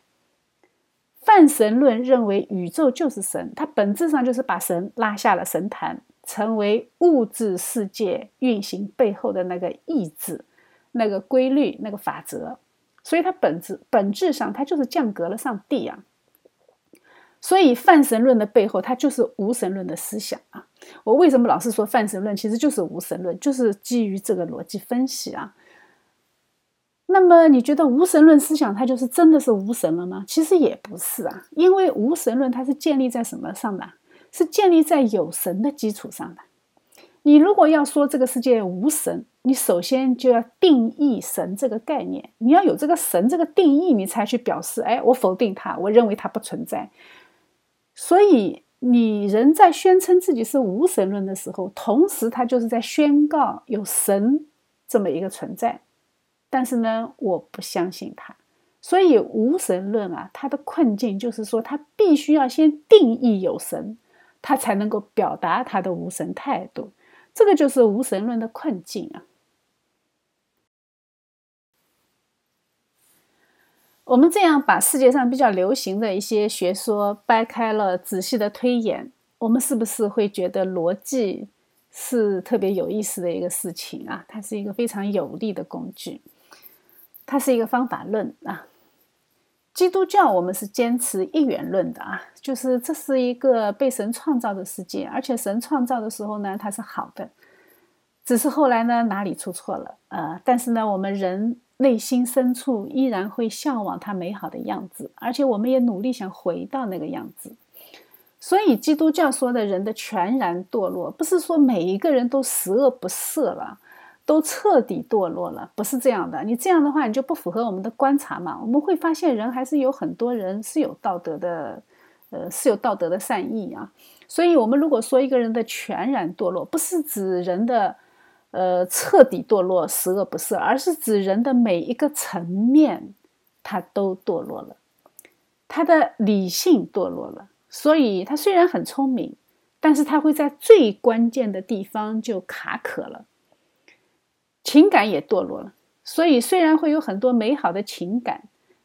泛神论认为宇宙就是神，它本质上就是把神拉下了神坛。成为物质世界运行背后的那个意志、那个规律、那个法则，所以它本质本质上它就是降格了上帝啊。所以泛神论的背后，它就是无神论的思想啊。我为什么老是说泛神论其实就是无神论，就是基于这个逻辑分析啊。那么你觉得无神论思想它就是真的是无神了吗？其实也不是啊，因为无神论它是建立在什么上的？是建立在有神的基础上的。你如果要说这个世界无神，你首先就要定义神这个概念。你要有这个神这个定义，你才去表示，哎，我否定它，我认为它不存在。所以，你人在宣称自己是无神论的时候，同时他就是在宣告有神这么一个存在。但是呢，我不相信他。所以，无神论啊，它的困境就是说，他必须要先定义有神。他才能够表达他的无神态度，这个就是无神论的困境啊。我们这样把世界上比较流行的一些学说掰开了仔细的推演，我们是不是会觉得逻辑是特别有意思的一个事情啊？它是一个非常有力的工具，它是一个方法论啊。基督教我们是坚持一元论的啊，就是这是一个被神创造的世界，而且神创造的时候呢，它是好的，只是后来呢哪里出错了呃，但是呢，我们人内心深处依然会向往它美好的样子，而且我们也努力想回到那个样子。所以基督教说的人的全然堕落，不是说每一个人都十恶不赦了，都彻底堕落了，不是这样的。你这样的话，你就不符合我们的观察嘛。我们会发现，人还是有很多人是有道德的，呃，是有道德的善意啊。所以，我们如果说一个人的全然堕落，不是指人的。呃，彻底堕落，十恶不赦，而是指人的每一个层面，他都堕落了，他的理性堕落了，所以他虽然很聪明，但是他会在最关键的地方就卡壳了，情感也堕落了，所以虽然会有很多美好的情感，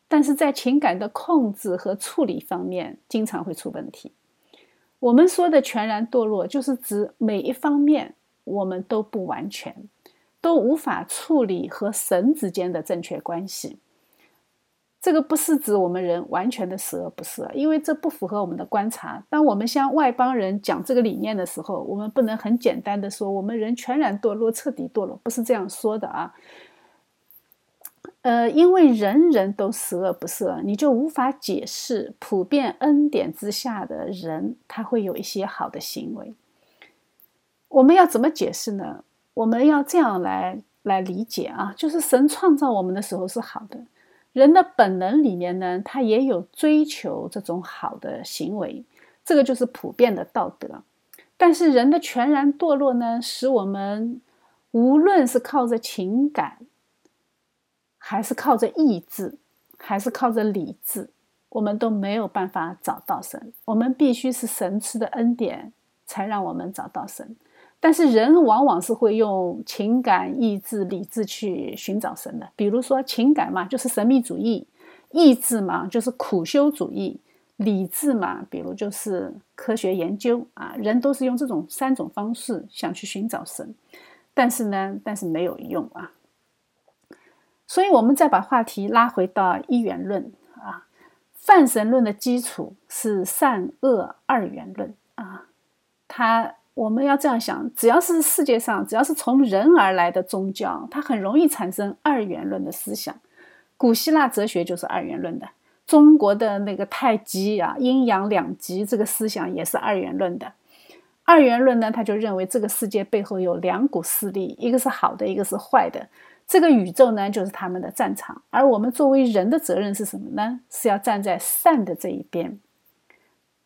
但是在情感的控制和处理方面，经常会出问题。我们说的全然堕落，就是指每一方面。我们都不完全，都无法处理和神之间的正确关系。这个不是指我们人完全的十恶不赦，因为这不符合我们的观察。当我们向外邦人讲这个理念的时候，我们不能很简单的说我们人全然堕落、彻底堕落，不是这样说的啊。呃，因为人人都十恶不赦，你就无法解释普遍恩典之下的人他会有一些好的行为。我们要怎么解释呢？我们要这样来来理解啊，就是神创造我们的时候是好的，人的本能里面呢，他也有追求这种好的行为，这个就是普遍的道德。但是人的全然堕落呢，使我们无论是靠着情感，还是靠着意志，还是靠着理智，我们都没有办法找到神。我们必须是神赐的恩典，才让我们找到神。但是人往往是会用情感、意志、理智去寻找神的。比如说情感嘛，就是神秘主义；意志嘛，就是苦修主义；理智嘛，比如就是科学研究啊。人都是用这种三种方式想去寻找神，但是呢，但是没有用啊。所以，我们再把话题拉回到一元论啊，泛神论的基础是善恶二元论啊，它。我们要这样想：只要是世界上，只要是从人而来的宗教，它很容易产生二元论的思想。古希腊哲学就是二元论的，中国的那个太极啊，阴阳两极这个思想也是二元论的。二元论呢，他就认为这个世界背后有两股势力，一个是好的，一个是坏的。这个宇宙呢，就是他们的战场，而我们作为人的责任是什么呢？是要站在善的这一边。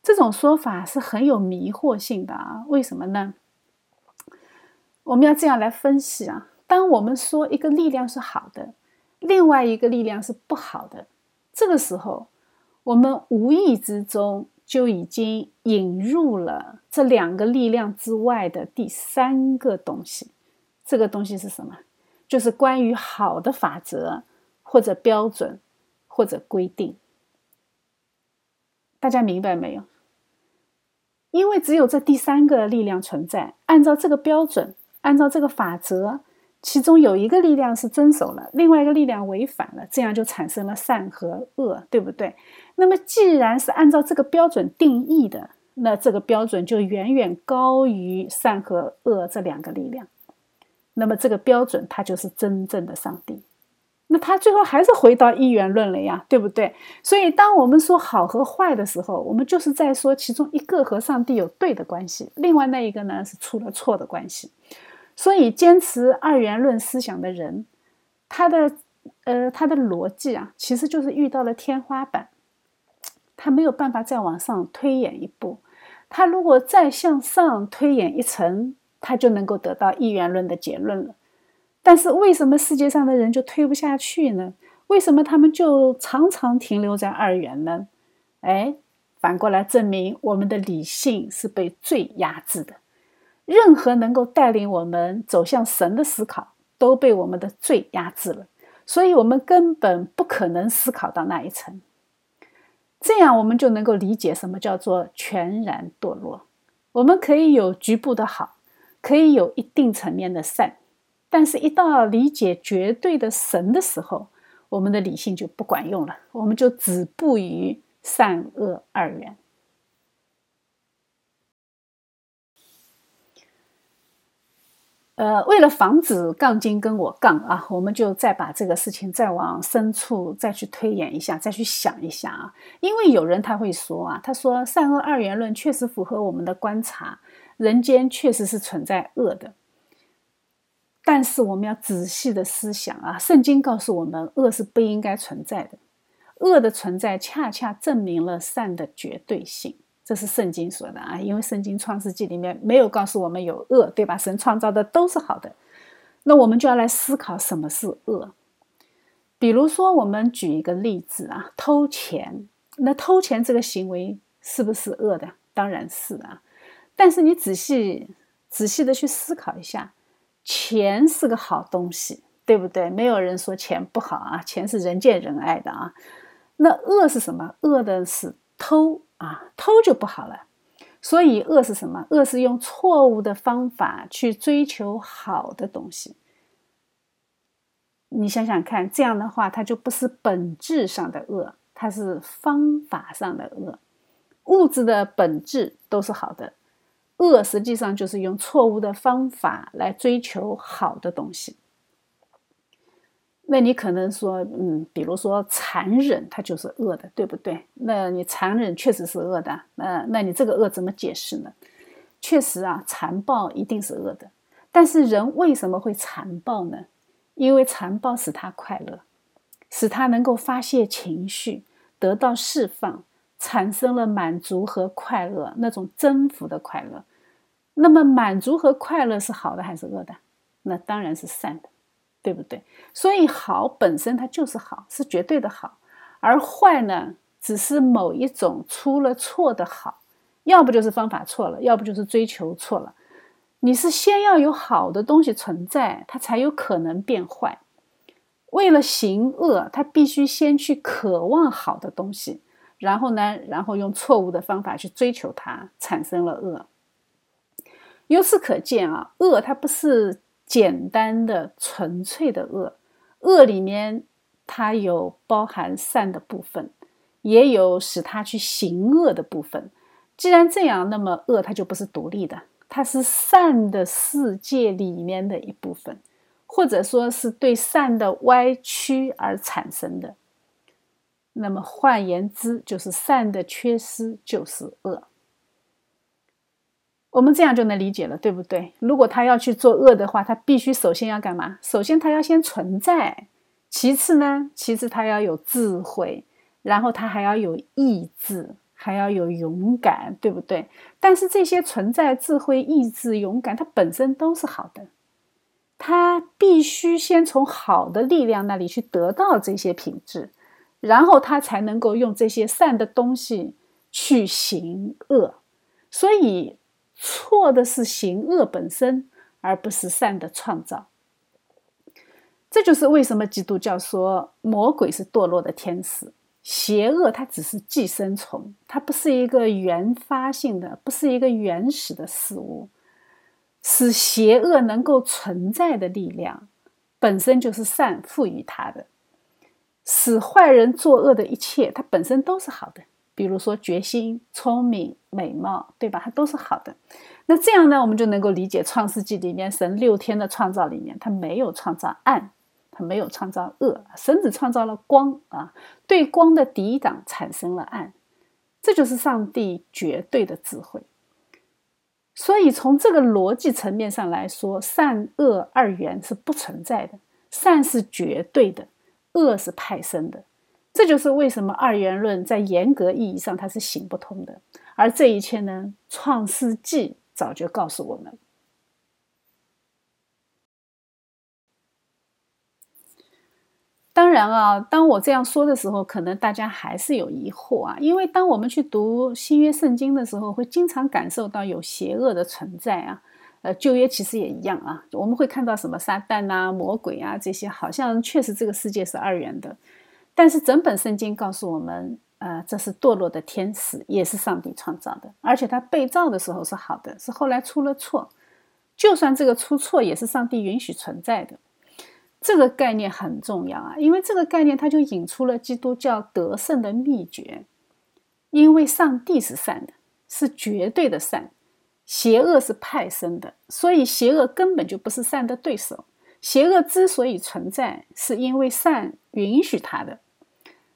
这种说法是很有迷惑性的啊！为什么呢？我们要这样来分析啊。当我们说一个力量是好的，另外一个力量是不好的，这个时候，我们无意之中就已经引入了这两个力量之外的第三个东西。这个东西是什么？就是关于好的法则，或者标准，或者规定。大家明白没有？因为只有这第三个力量存在，按照这个标准，按照这个法则，其中有一个力量是遵守了，另外一个力量违反了，这样就产生了善和恶，对不对？那么既然是按照这个标准定义的，那这个标准就远远高于善和恶这两个力量，那么这个标准它就是真正的上帝。那他最后还是回到一元论了呀，对不对？所以，当我们说好和坏的时候，我们就是在说其中一个和上帝有对的关系，另外那一个呢是出了错的关系。所以，坚持二元论思想的人，他的呃他的逻辑啊，其实就是遇到了天花板，他没有办法再往上推演一步。他如果再向上推演一层，他就能够得到一元论的结论了。但是为什么世界上的人就推不下去呢？为什么他们就常常停留在二元呢？哎，反过来证明我们的理性是被罪压制的。任何能够带领我们走向神的思考，都被我们的罪压制了。所以，我们根本不可能思考到那一层。这样，我们就能够理解什么叫做全然堕落。我们可以有局部的好，可以有一定层面的善。但是，一到理解绝对的神的时候，我们的理性就不管用了，我们就止步于善恶二元。呃，为了防止杠精跟我杠啊，我们就再把这个事情再往深处再去推演一下，再去想一下啊。因为有人他会说啊，他说善恶二元论确实符合我们的观察，人间确实是存在恶的。但是我们要仔细的思想啊，圣经告诉我们，恶是不应该存在的，恶的存在恰恰证明了善的绝对性。这是圣经说的啊，因为圣经创世纪里面没有告诉我们有恶，对吧？神创造的都是好的，那我们就要来思考什么是恶。比如说，我们举一个例子啊，偷钱。那偷钱这个行为是不是恶的？当然是啊。但是你仔细仔细的去思考一下，钱是个好东西，对不对？没有人说钱不好啊，钱是人见人爱的啊。那恶是什么？恶的是偷。啊，偷就不好了，所以恶是什么？恶是用错误的方法去追求好的东西。你想想看，这样的话，它就不是本质上的恶，它是方法上的恶。物质的本质都是好的，恶实际上就是用错误的方法来追求好的东西。那你可能说，嗯，比如说残忍，它就是恶的，对不对？那你残忍确实是恶的，那那你这个恶怎么解释呢？确实啊，残暴一定是恶的。但是人为什么会残暴呢？因为残暴使他快乐，使他能够发泄情绪，得到释放，产生了满足和快乐，那种征服的快乐。那么满足和快乐是好的还是恶的？那当然是善的。对不对？所以好本身它就是好，是绝对的好，而坏呢，只是某一种出了错的好，要不就是方法错了，要不就是追求错了。你是先要有好的东西存在，它才有可能变坏。为了行恶，他必须先去渴望好的东西，然后呢，然后用错误的方法去追求它，产生了恶。由此可见啊，恶它不是。简单的、纯粹的恶，恶里面它有包含善的部分，也有使他去行恶的部分。既然这样，那么恶它就不是独立的，它是善的世界里面的一部分，或者说是对善的歪曲而产生的。那么换言之，就是善的缺失就是恶。我们这样就能理解了，对不对？如果他要去做恶的话，他必须首先要干嘛？首先他要先存在，其次呢？其次他要有智慧，然后他还要有意志，还要有勇敢，对不对？但是这些存在、智慧、意志、勇敢，它本身都是好的，他必须先从好的力量那里去得到这些品质，然后他才能够用这些善的东西去行恶，所以。错的是行恶本身，而不是善的创造。这就是为什么基督教说魔鬼是堕落的天使，邪恶它只是寄生虫，它不是一个原发性的，不是一个原始的事物。使邪恶能够存在的力量，本身就是善赋予它的。使坏人作恶的一切，它本身都是好的。比如说决心、聪明、美貌，对吧？它都是好的。那这样呢，我们就能够理解《创世纪》里面神六天的创造里面，他没有创造暗，他没有创造恶，神只创造了光啊。对光的抵挡产生了暗，这就是上帝绝对的智慧。所以从这个逻辑层面上来说，善恶二元是不存在的，善是绝对的，恶是派生的。这就是为什么二元论在严格意义上它是行不通的，而这一切呢，《创世纪》早就告诉我们。当然啊，当我这样说的时候，可能大家还是有疑惑啊，因为当我们去读新约圣经的时候，会经常感受到有邪恶的存在啊。呃，旧约其实也一样啊，我们会看到什么撒旦啊、魔鬼啊这些，好像确实这个世界是二元的。但是整本圣经告诉我们，呃，这是堕落的天使，也是上帝创造的，而且他被造的时候是好的，是后来出了错，就算这个出错，也是上帝允许存在的。这个概念很重要啊，因为这个概念它就引出了基督教得胜的秘诀。因为上帝是善的，是绝对的善，邪恶是派生的，所以邪恶根本就不是善的对手。邪恶之所以存在，是因为善允许它的。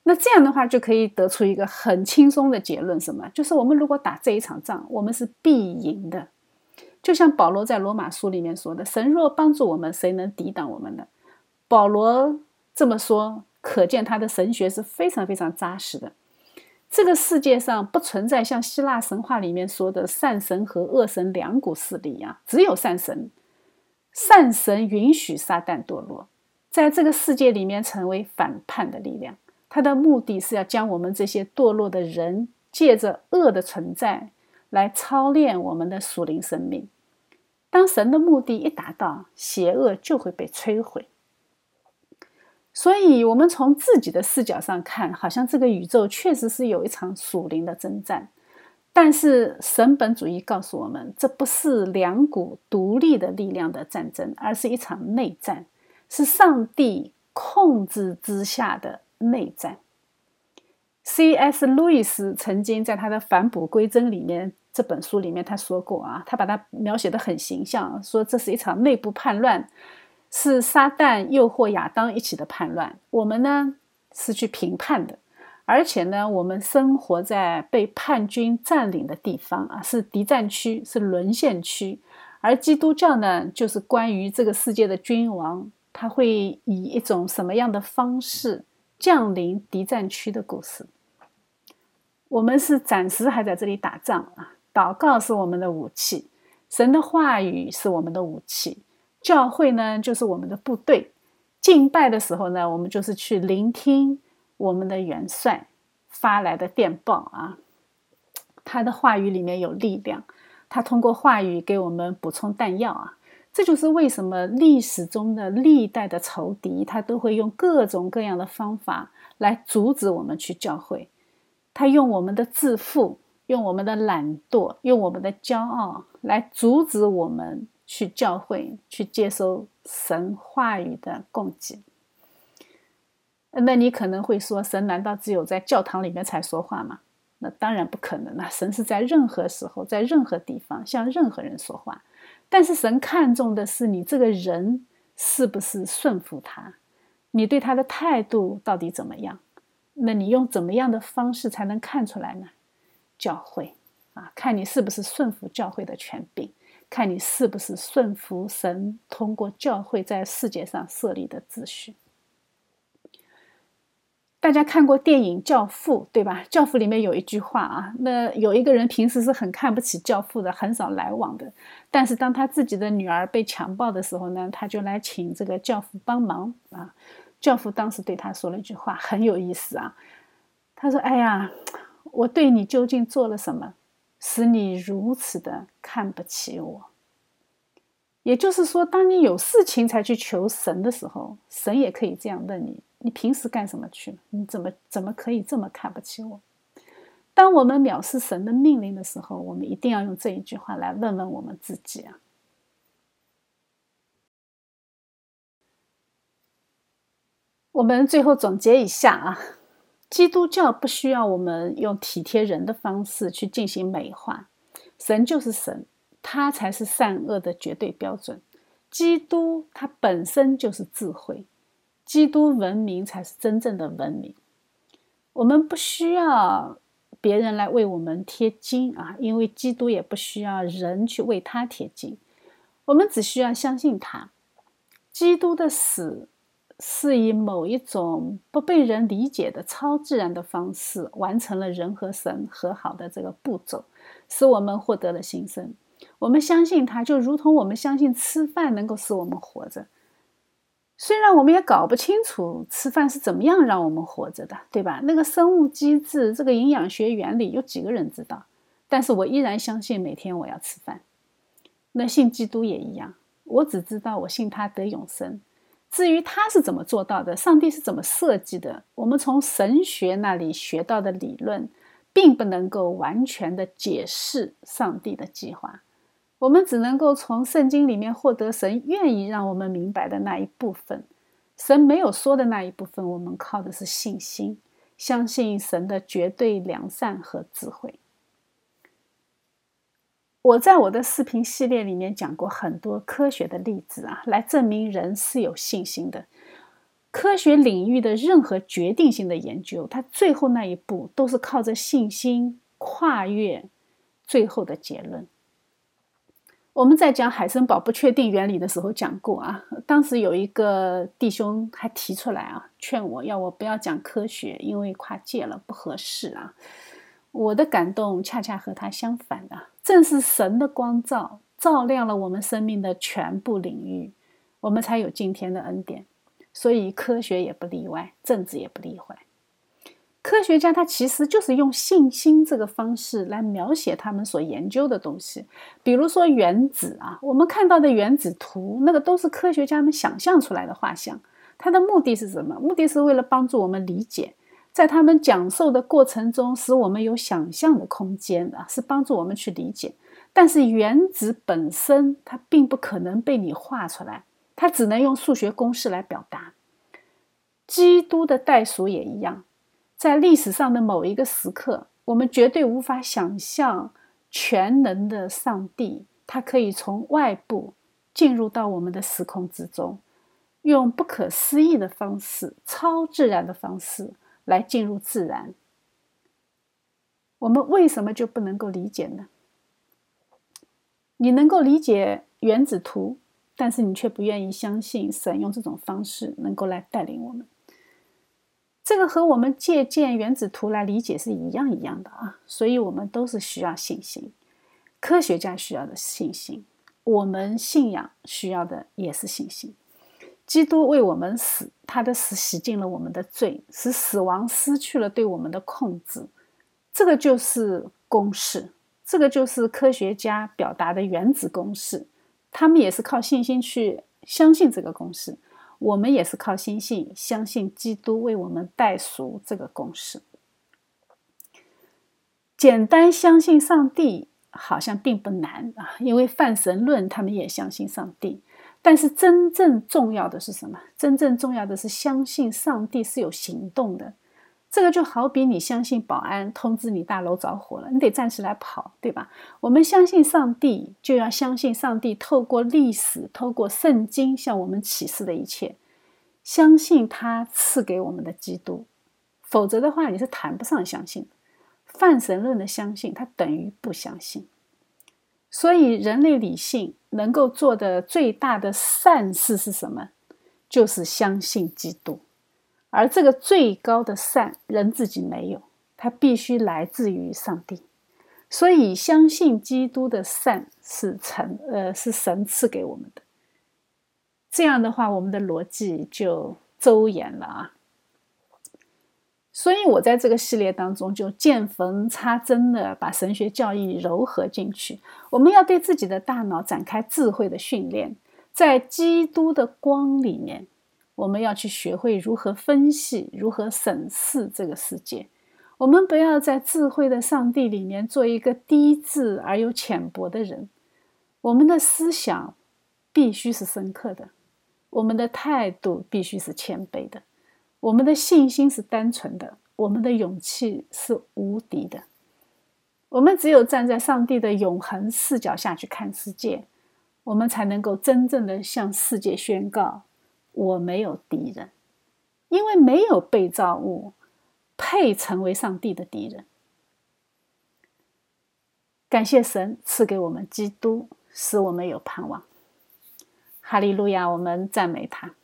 那这样的话，就可以得出一个很轻松的结论：什么？就是我们如果打这一场仗，我们是必赢的。就像保罗在罗马书里面说的：“神若帮助我们，谁能抵挡我们呢？”保罗这么说，可见他的神学是非常非常扎实的。这个世界上不存在像希腊神话里面说的善神和恶神两股势力啊，只有善神。善神允许撒旦堕落，在这个世界里面成为反叛的力量。他的目的是要将我们这些堕落的人，借着恶的存在来操练我们的属灵生命。当神的目的一达到，邪恶就会被摧毁。所以，我们从自己的视角上看，好像这个宇宙确实是有一场属灵的征战。但是，神本主义告诉我们，这不是两股独立的力量的战争，而是一场内战，是上帝控制之下的。内战。C.S. 路易斯曾经在他的《返璞归真》里面这本书里面他说过啊，他把它描写的很形象，说这是一场内部叛乱，是撒旦诱惑亚当一起的叛乱。我们呢是去评判的，而且呢，我们生活在被叛军占领的地方啊，是敌占区，是沦陷区。而基督教呢，就是关于这个世界的君王，他会以一种什么样的方式？降临敌占区的故事。我们是暂时还在这里打仗啊！祷告是我们的武器，神的话语是我们的武器，教会呢就是我们的部队。敬拜的时候呢，我们就是去聆听我们的元帅发来的电报啊。他的话语里面有力量，他通过话语给我们补充弹药啊。这就是为什么历史中的历代的仇敌，他都会用各种各样的方法来阻止我们去教会。他用我们的自负，用我们的懒惰，用我们的骄傲来阻止我们去教会，去接收神话语的供给。那你可能会说，神难道只有在教堂里面才说话吗？那当然不可能了！神是在任何时候，在任何地方向任何人说话。但是神看重的是你这个人是不是顺服他，你对他的态度到底怎么样？那你用怎么样的方式才能看出来呢？教会啊，看你是不是顺服教会的权柄，看你是不是顺服神通过教会在世界上设立的秩序。大家看过电影《教父》对吧？《教父》里面有一句话啊，那有一个人平时是很看不起教父的，很少来往的。但是当他自己的女儿被强暴的时候呢，他就来请这个教父帮忙啊。教父当时对他说了一句话，很有意思啊。他说：“哎呀，我对你究竟做了什么，使你如此的看不起我？”也就是说，当你有事情才去求神的时候，神也可以这样问你。你平时干什么去了？你怎么怎么可以这么看不起我？当我们藐视神的命令的时候，我们一定要用这一句话来问问我们自己啊。我们最后总结一下啊，基督教不需要我们用体贴人的方式去进行美化，神就是神，他才是善恶的绝对标准。基督他本身就是智慧。基督文明才是真正的文明。我们不需要别人来为我们贴金啊，因为基督也不需要人去为他贴金。我们只需要相信他。基督的死是以某一种不被人理解的超自然的方式完成了人和神和好的这个步骤，使我们获得了新生。我们相信他，就如同我们相信吃饭能够使我们活着。虽然我们也搞不清楚吃饭是怎么样让我们活着的，对吧？那个生物机制，这个营养学原理，有几个人知道？但是我依然相信每天我要吃饭。那信基督也一样，我只知道我信他得永生。至于他是怎么做到的，上帝是怎么设计的，我们从神学那里学到的理论，并不能够完全的解释上帝的计划。我们只能够从圣经里面获得神愿意让我们明白的那一部分，神没有说的那一部分，我们靠的是信心，相信神的绝对良善和智慧。我在我的视频系列里面讲过很多科学的例子啊，来证明人是有信心的。科学领域的任何决定性的研究，它最后那一步都是靠着信心跨越最后的结论。我们在讲海森堡不确定原理的时候讲过啊，当时有一个弟兄还提出来啊，劝我要我不要讲科学，因为跨界了不合适啊。我的感动恰恰和他相反的，正是神的光照照亮了我们生命的全部领域，我们才有今天的恩典。所以科学也不例外，政治也不例外。科学家他其实就是用信心这个方式来描写他们所研究的东西。比如说原子啊，我们看到的原子图，那个都是科学家们想象出来的画像。它的目的是什么？目的是为了帮助我们理解。在他们讲授的过程中，使我们有想象的空间啊，是帮助我们去理解。但是原子本身它并不可能被你画出来，它只能用数学公式来表达。基督的代赎也一样，在历史上的某一个时刻，我们绝对无法想象全能的上帝，他可以从外部进入到我们的时空之中，用不可思议的方式、超自然的方式。来进入自然，我们为什么就不能够理解呢？你能够理解原子图，但是你却不愿意相信神用这种方式能够来带领我们。这个和我们借鉴原子图来理解是一样一样的啊！所以，我们都是需要信心，科学家需要的信心，我们信仰需要的也是信心。基督为我们死，他的死洗净了我们的罪，使死亡失去了对我们的控制。这个就是公式，这个就是科学家表达的原子公式。他们也是靠信心去相信这个公式，我们也是靠信心相信基督为我们代赎这个公式。简单相信上帝好像并不难啊，因为泛神论他们也相信上帝。但是真正重要的是什么？真正重要的是相信上帝是有行动的。这个就好比你相信保安通知你大楼着火了，你得站起来跑，对吧？我们相信上帝，就要相信上帝透过历史、透过圣经向我们启示的一切，相信他赐给我们的基督。否则的话，你是谈不上相信。泛神论的相信，它等于不相信。所以，人类理性能够做的最大的善事是什么？就是相信基督。而这个最高的善，人自己没有，它必须来自于上帝。所以，相信基督的善是神，呃，是神赐给我们的。这样的话，我们的逻辑就周延了啊。所以我在这个系列当中就见缝插针的把神学教义糅合进去。我们要对自己的大脑展开智慧的训练，在基督的光里面，我们要去学会如何分析、如何审视这个世界。我们不要在智慧的上帝里面做一个低智而又浅薄的人。我们的思想必须是深刻的，我们的态度必须是谦卑的。我们的信心是单纯的，我们的勇气是无敌的。我们只有站在上帝的永恒视角下去看世界，我们才能够真正的向世界宣告：我没有敌人，因为没有被造物配成为上帝的敌人。感谢神赐给我们基督，使我们有盼望。哈利路亚！我们赞美他。